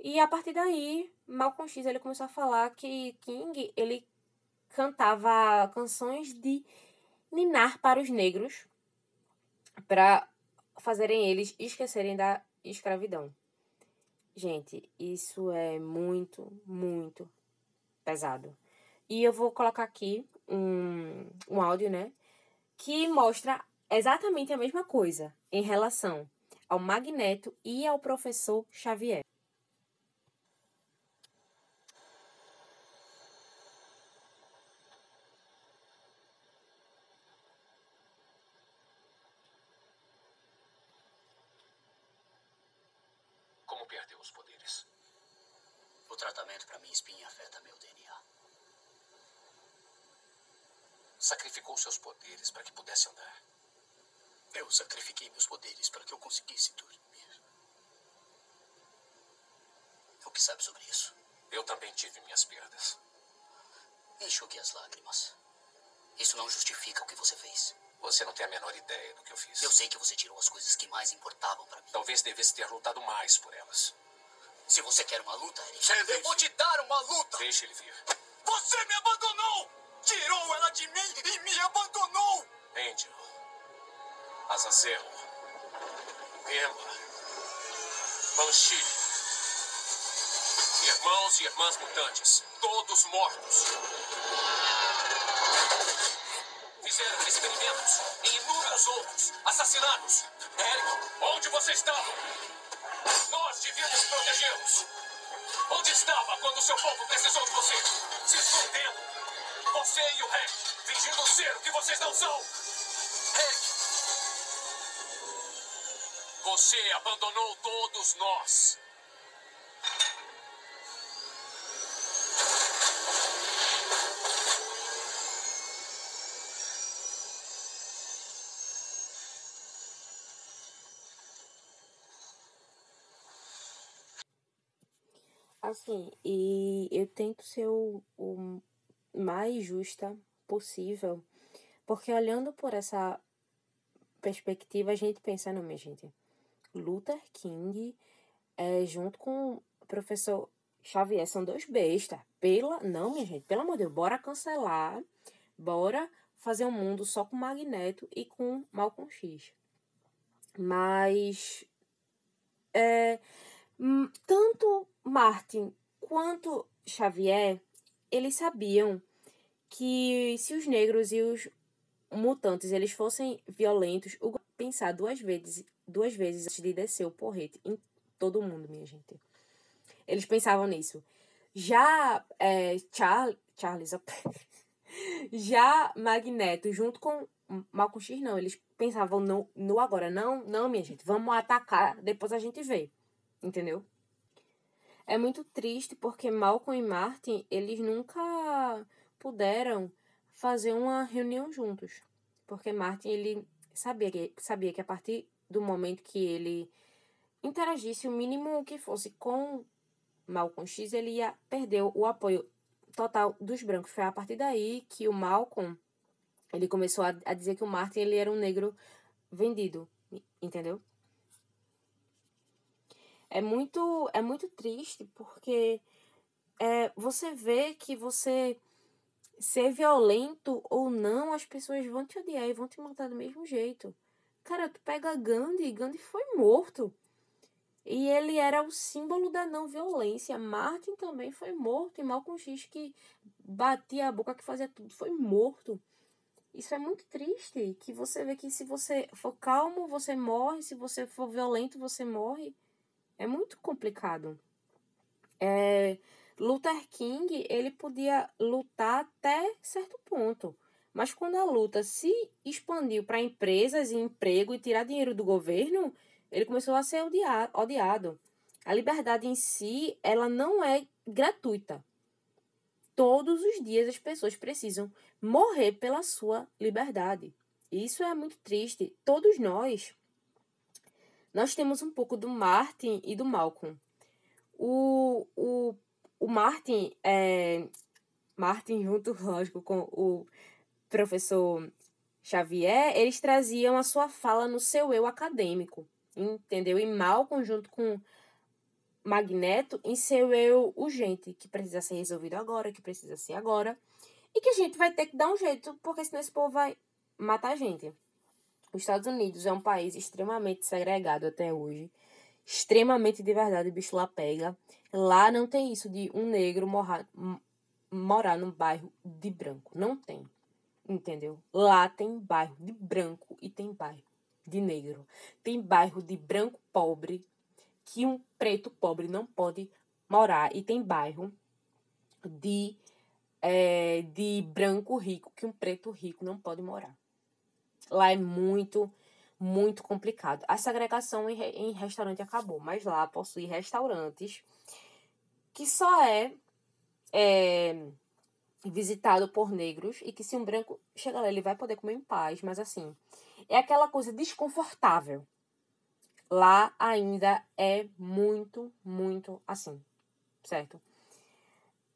E a partir daí, Malcolm X ele começou a falar que King ele cantava canções de ninar para os negros para fazerem eles esquecerem da escravidão. Gente, isso é muito, muito pesado. E eu vou colocar aqui um, um áudio, né? que mostra exatamente a mesma coisa em relação ao Magneto e ao professor Xavier. Como perdeu os poderes? O tratamento para minha espinha afeta meu dedo. Sacrificou seus poderes para que pudesse andar. Eu sacrifiquei meus poderes para que eu conseguisse dormir. O que sabe sobre isso? Eu também tive minhas perdas. Enxugue as lágrimas. Isso não justifica o que você fez. Você não tem a menor ideia do que eu fiz. Eu sei que você tirou as coisas que mais importavam para mim. Talvez devesse ter lutado mais por elas. Se você quer uma luta, Eric, eu vou te dar uma luta. Deixe ele vir. Você me abandonou! Tirou ela de mim e me abandonou! Angel. Azazel. Emma. Banshee. Irmãos e irmãs mutantes. Todos mortos. Fizeram experimentos e inúmeros outros. Assassinatos. Eric, onde você estava? Nós devíamos protegê-los. Onde estava quando seu povo precisou de você? Você e o Hank, fingindo ser o que vocês não são. Hank, você abandonou todos nós. Assim, e eu tento ser o, o mais justa possível, porque olhando por essa perspectiva, a gente pensa, não, minha gente, Luther King, é, junto com o professor Xavier, são dois bestas. Pela, não, minha gente, pelo amor de Deus, bora cancelar, bora fazer um mundo só com Magneto e com Malcolm X. Mas é, hum, tanto Martin quanto Xavier, eles sabiam que se os negros e os mutantes eles fossem violentos, o pensar duas vezes, duas vezes antes de descer o porrete em todo mundo, minha gente. Eles pensavam nisso. Já é, Char Charles, já Magneto junto com Malcolm X, não, eles pensavam no, no agora, não, não, minha gente, vamos atacar, depois a gente vê, entendeu? É muito triste porque Malcolm e Martin, eles nunca puderam fazer uma reunião juntos. Porque Martin, ele sabia que, sabia que a partir do momento que ele interagisse o mínimo que fosse com Malcolm X, ele ia perder o apoio total dos brancos. Foi a partir daí que o Malcolm, ele começou a, a dizer que o Martin, ele era um negro vendido, entendeu? É muito, é muito triste porque é, você vê que você ser violento ou não, as pessoas vão te odiar e vão te matar do mesmo jeito. Cara, tu pega Gandhi, Gandhi foi morto. E ele era o símbolo da não violência. Martin também foi morto. E Malcolm X, que batia a boca, que fazia tudo, foi morto. Isso é muito triste. Que você vê que se você for calmo, você morre. Se você for violento, você morre. É muito complicado. É, Luther King, ele podia lutar até certo ponto. Mas quando a luta se expandiu para empresas e emprego e tirar dinheiro do governo, ele começou a ser odiado. A liberdade em si, ela não é gratuita. Todos os dias as pessoas precisam morrer pela sua liberdade. Isso é muito triste. Todos nós, nós temos um pouco do Martin e do Malcolm. O, o, o Martin, é, Martin junto, lógico, com o professor Xavier, eles traziam a sua fala no seu eu acadêmico, entendeu? E Malcolm junto com Magneto em seu eu urgente, que precisa ser resolvido agora, que precisa ser agora, e que a gente vai ter que dar um jeito, porque senão esse povo vai matar a gente. Os Estados Unidos é um país extremamente segregado até hoje. Extremamente de verdade, o bicho lá pega. Lá não tem isso de um negro morar, morar num bairro de branco. Não tem. Entendeu? Lá tem bairro de branco e tem bairro de negro. Tem bairro de branco pobre que um preto pobre não pode morar. E tem bairro de, é, de branco rico que um preto rico não pode morar. Lá é muito, muito complicado. A segregação em, em restaurante acabou, mas lá possui restaurantes que só é, é visitado por negros e que se um branco chegar lá, ele vai poder comer em paz, mas assim, é aquela coisa desconfortável. Lá ainda é muito, muito assim, certo?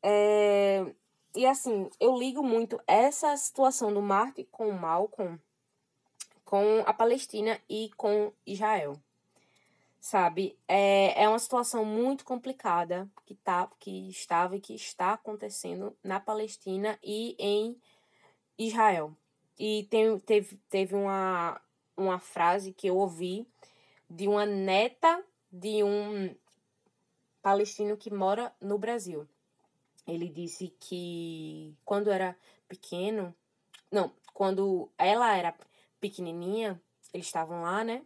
É, e assim, eu ligo muito essa situação do Marte com o Malcolm com a Palestina e com Israel. Sabe? É, é uma situação muito complicada que, tá, que estava e que está acontecendo na Palestina e em Israel. E tem, teve, teve uma, uma frase que eu ouvi de uma neta de um palestino que mora no Brasil. Ele disse que quando era pequeno, não, quando ela era pequenininha, eles estavam lá, né?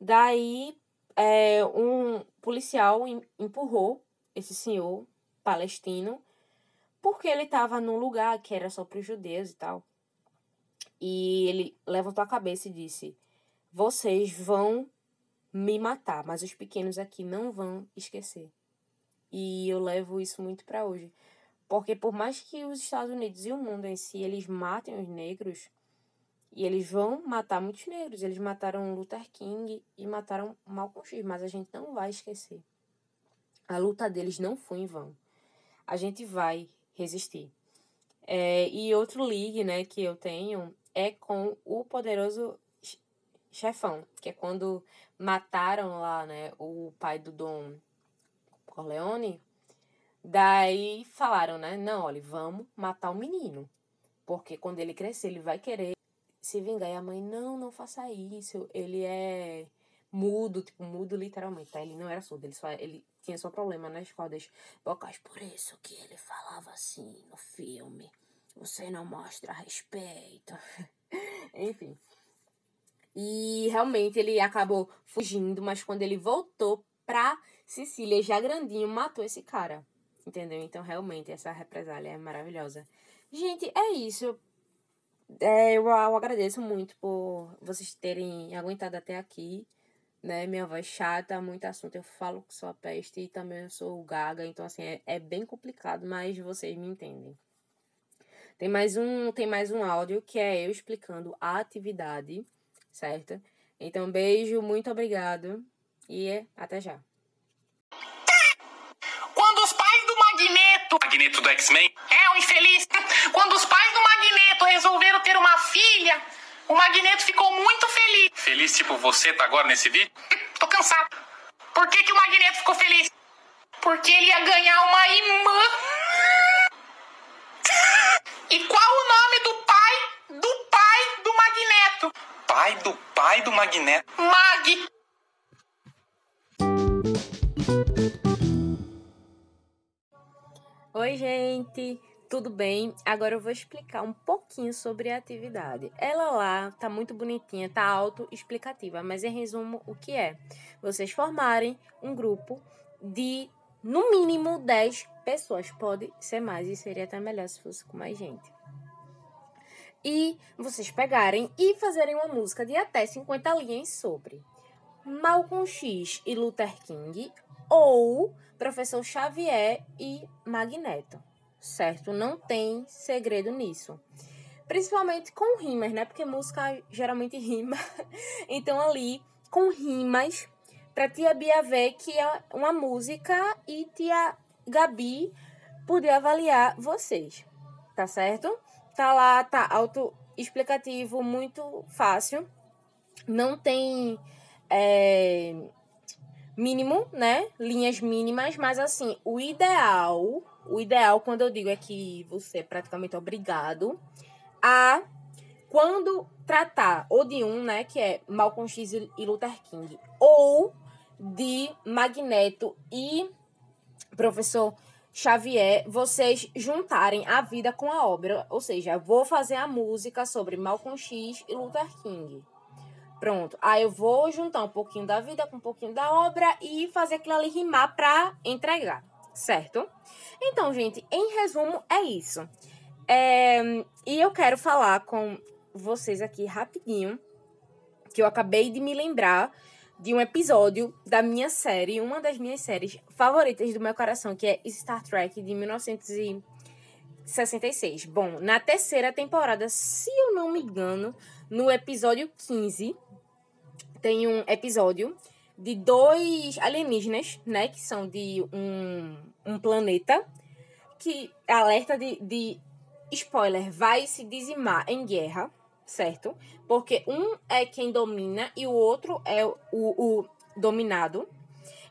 Daí, é, um policial em- empurrou esse senhor palestino porque ele estava num lugar que era só para os judeus e tal. E ele levantou a cabeça e disse: Vocês vão me matar, mas os pequenos aqui não vão esquecer. E eu levo isso muito para hoje. Porque por mais que os Estados Unidos e o mundo em si, eles matem os negros, e eles vão matar muitos negros. Eles mataram Luther King e mataram Malcolm X, mas a gente não vai esquecer. A luta deles não foi em vão. A gente vai resistir. É, e outro ligue, né, que eu tenho é com o poderoso Ch- chefão, que é quando mataram lá, né, o pai do Dom Corleone. Daí falaram, né, não, olha, vamos matar o menino. Porque quando ele crescer, ele vai querer se vingar. E a mãe, não, não faça isso. Ele é mudo, tipo, mudo literalmente, tá? Ele não era surdo, ele só ele tinha só problema nas cordas vocais. Por isso que ele falava assim no filme. Você não mostra respeito. Enfim. E realmente ele acabou fugindo, mas quando ele voltou pra Sicília, já grandinho, matou esse cara. Entendeu? Então, realmente, essa represália é maravilhosa. Gente, é isso. É, eu, eu agradeço muito por vocês terem aguentado até aqui. Né? Minha voz chata, muito assunto. Eu falo que sou a peste e também eu sou gaga. Então, assim, é, é bem complicado, mas vocês me entendem. Tem mais um, tem mais um áudio que é eu explicando a atividade, certo? Então, beijo, muito obrigado e até já. Quando os pais do Magneto. Magneto do X-Men? É, o infeliz. Quando os pais do Magneto resolveram ter uma filha, o Magneto ficou muito feliz. Feliz tipo você tá agora nesse vídeo? Tô cansado. Por que, que o Magneto ficou feliz? Porque ele ia ganhar uma irmã. E qual o nome do pai do pai do Magneto? Pai do pai do Magneto. Mag. Oi, gente! Tudo bem? Agora eu vou explicar um pouquinho sobre a atividade. Ela lá tá muito bonitinha, tá auto-explicativa, mas em resumo, o que é? Vocês formarem um grupo de no mínimo 10 pessoas. Pode ser mais e seria até melhor se fosse com mais gente. E vocês pegarem e fazerem uma música de até 50 linhas sobre Malcolm X e Luther King ou Professor Xavier e Magneto, certo? Não tem segredo nisso. Principalmente com rimas, né? Porque música geralmente rima. Então ali com rimas para tia Bia ver que é uma música e tia Gabi poder avaliar vocês, tá certo? Tá lá, tá auto-explicativo, muito fácil. Não tem é, mínimo, né? Linhas mínimas, mas assim, o ideal, o ideal quando eu digo é que você é praticamente obrigado a quando tratar ou de um, né, que é Malcolm X e Luther King, ou de Magneto e professor Xavier, vocês juntarem a vida com a obra, ou seja, vou fazer a música sobre Malcolm X e Luther King. Pronto. Aí eu vou juntar um pouquinho da vida com um pouquinho da obra e fazer aquilo ali rimar pra entregar, certo? Então, gente, em resumo, é isso. É, e eu quero falar com vocês aqui rapidinho que eu acabei de me lembrar de um episódio da minha série, uma das minhas séries favoritas do meu coração, que é Star Trek de 1966. Bom, na terceira temporada, se eu não me engano, no episódio 15, tem um episódio de dois alienígenas, né, que são de um, um planeta que alerta de, de spoiler, vai se dizimar em guerra, certo? Porque um é quem domina e o outro é o, o dominado.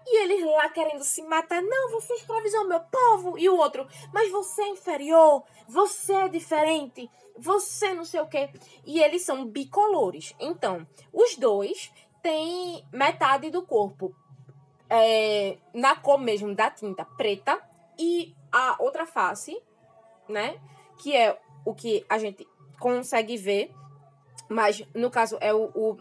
E eles lá querendo se matar. Não, você escravizou meu povo. E o outro, mas você é inferior. Você é diferente. Você não sei o quê. E eles são bicolores. Então, os dois têm metade do corpo é, na cor mesmo da tinta preta. E a outra face, né? Que é o que a gente consegue ver mas no caso é o, o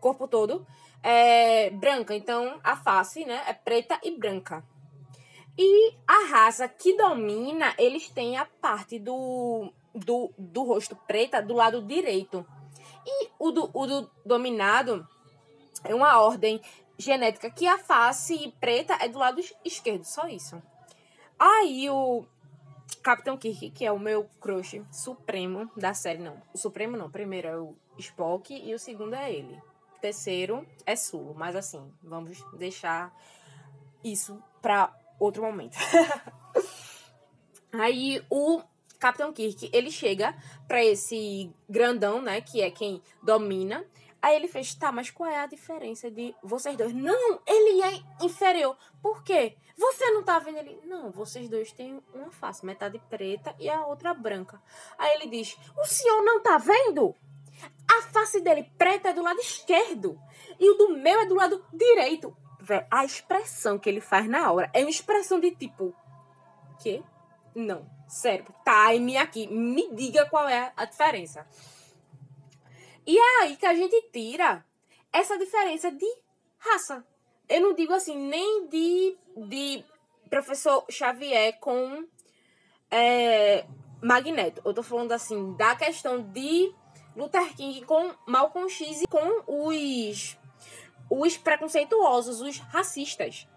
corpo todo, é branca. Então a face, né, é preta e branca. E a raça que domina, eles têm a parte do, do, do rosto preta do lado direito. E o do, o do dominado é uma ordem genética que a face preta é do lado esquerdo, só isso. Aí o Capitão Kirk, que é o meu crush supremo da série. Não, o supremo não. Primeiro é o Spock e o segundo é ele. Terceiro é Sulo. Mas assim, vamos deixar isso para outro momento. Aí o Capitão Kirk, ele chega para esse grandão, né, que é quem domina, Aí ele fez, tá, mas qual é a diferença de vocês dois? Não, ele é inferior. Por quê? Você não tá vendo ele? Não, vocês dois têm uma face, metade preta e a outra branca. Aí ele diz, o senhor não tá vendo? A face dele preta é do lado esquerdo e o do meu é do lado direito. A expressão que ele faz na hora é uma expressão de tipo, quê? Não, sério, time aqui, me diga qual é a diferença. E é aí que a gente tira essa diferença de raça. Eu não digo assim, nem de, de professor Xavier com é, Magneto. Eu tô falando assim, da questão de Luther King com Malcolm X e com os, os preconceituosos, os racistas.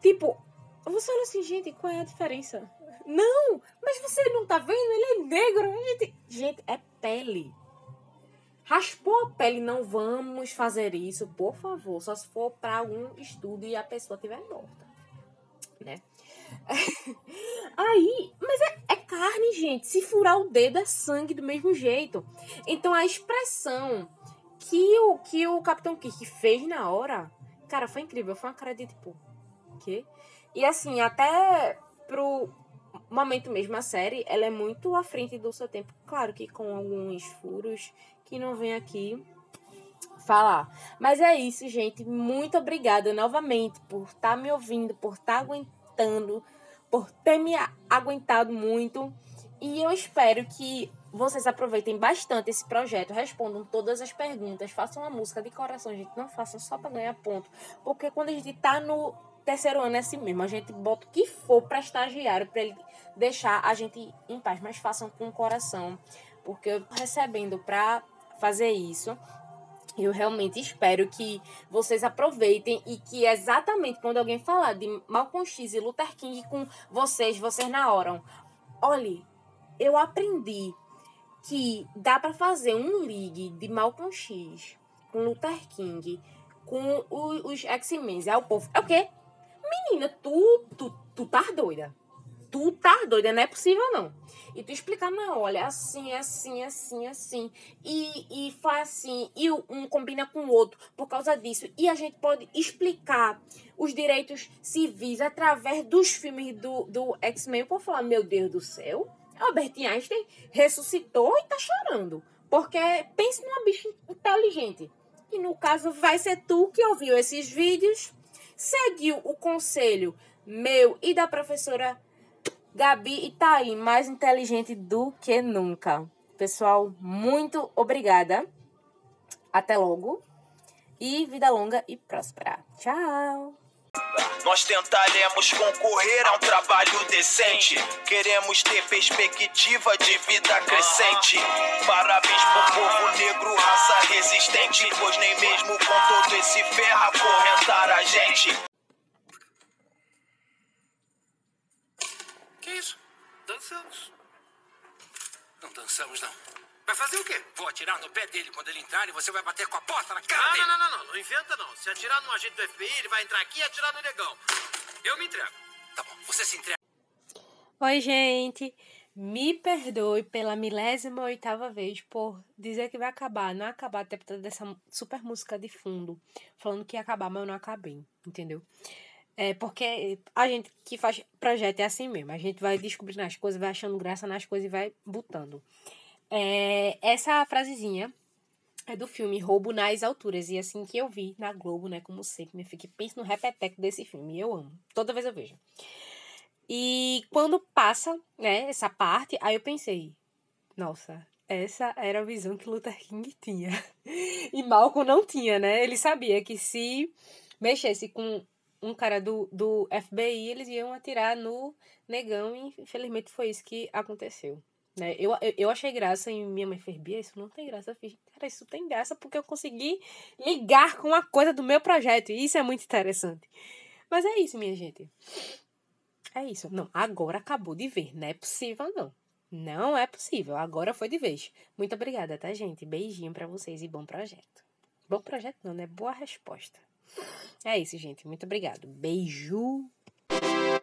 Tipo, você olha assim, gente, qual é a diferença? Não, mas você não tá vendo? Ele é negro. Gente, gente é pele. Raspou a pele, não vamos fazer isso, por favor. Só se for para algum estudo e a pessoa estiver morta, né? Aí, mas é, é, carne, gente. Se furar o dedo é sangue do mesmo jeito. Então a expressão que o que o Capitão Kirk fez na hora, cara, foi incrível. Foi uma cara de tipo, quê? E assim, até pro momento mesmo a série, ela é muito à frente do seu tempo. Claro que com alguns furos que não vem aqui falar. Mas é isso, gente. Muito obrigada novamente por estar tá me ouvindo, por estar tá aguentando, por ter me aguentado muito. E eu espero que vocês aproveitem bastante esse projeto, respondam todas as perguntas, façam uma música de coração, gente. Não façam só para ganhar ponto. Porque quando a gente tá no terceiro ano é assim mesmo. A gente bota o que for para estagiário, para ele deixar a gente em paz. Mas façam com o coração. Porque eu recebendo para fazer isso. Eu realmente espero que vocês aproveitem e que exatamente quando alguém falar de Malcolm X e Luther King com vocês, vocês na hora. Olhe, eu aprendi que dá para fazer um ligue de Malcolm X com Luther King, com os X-Men. É o povo. É o quê? Menina, tu, tu, tu tá doida tu tá doida, não é possível não. E tu explicar, não, olha, assim, assim, assim, assim. E, e faz assim, e um combina com o outro por causa disso. E a gente pode explicar os direitos civis através dos filmes do, do X-Men. Por falar, meu Deus do céu, Albert Einstein ressuscitou e tá chorando. Porque pense numa bicha inteligente. E no caso, vai ser tu que ouviu esses vídeos, seguiu o conselho meu e da professora Gabi e tá aí, mais inteligente do que nunca. Pessoal, muito obrigada. Até logo. E vida longa e próspera. Tchau! Nós tentaremos concorrer a um trabalho decente. Queremos ter perspectiva de vida crescente. Parabéns pro povo negro, raça resistente. Pois nem mesmo com todo esse ferro acorrentar a gente. Que isso? Dançamos. Não dançamos, não. Vai fazer o quê? Vou atirar no pé dele quando ele entrar e você vai bater com a porta na cara Não, dele. não, não, não, não. Não inventa, não. Se atirar num agente do FBI, ele vai entrar aqui e atirar no negão. Eu me entrego. Tá bom, você se entrega. Oi, gente. Me perdoe pela milésima oitava vez por dizer que vai acabar, não acabar, até por causa dessa super música de fundo, falando que ia acabar, mas eu não acabei, entendeu? É porque a gente que faz projeto é assim mesmo, a gente vai descobrindo as coisas, vai achando graça nas coisas e vai botando. É, essa frasezinha é do filme Roubo nas Alturas. E assim que eu vi na Globo, né? Como sempre, me fiquei penso no repeteco desse filme. Eu amo. Toda vez eu vejo. E quando passa, né, essa parte, aí eu pensei, nossa, essa era a visão que Luther King tinha. E Malcolm não tinha, né? Ele sabia que se mexesse com um cara do, do FBI, eles iam atirar no negão e infelizmente foi isso que aconteceu. Né? Eu, eu, eu achei graça em Minha Mãe Fez Bia, isso não tem graça. Eu fiz, cara, isso tem graça porque eu consegui ligar com a coisa do meu projeto. E isso é muito interessante. Mas é isso, minha gente. É isso. Não, agora acabou de ver. Não é possível, não. Não é possível. Agora foi de vez. Muito obrigada, tá, gente? Beijinho pra vocês e bom projeto. Bom projeto não, né? Boa resposta. É isso, gente. Muito obrigado. Beijo.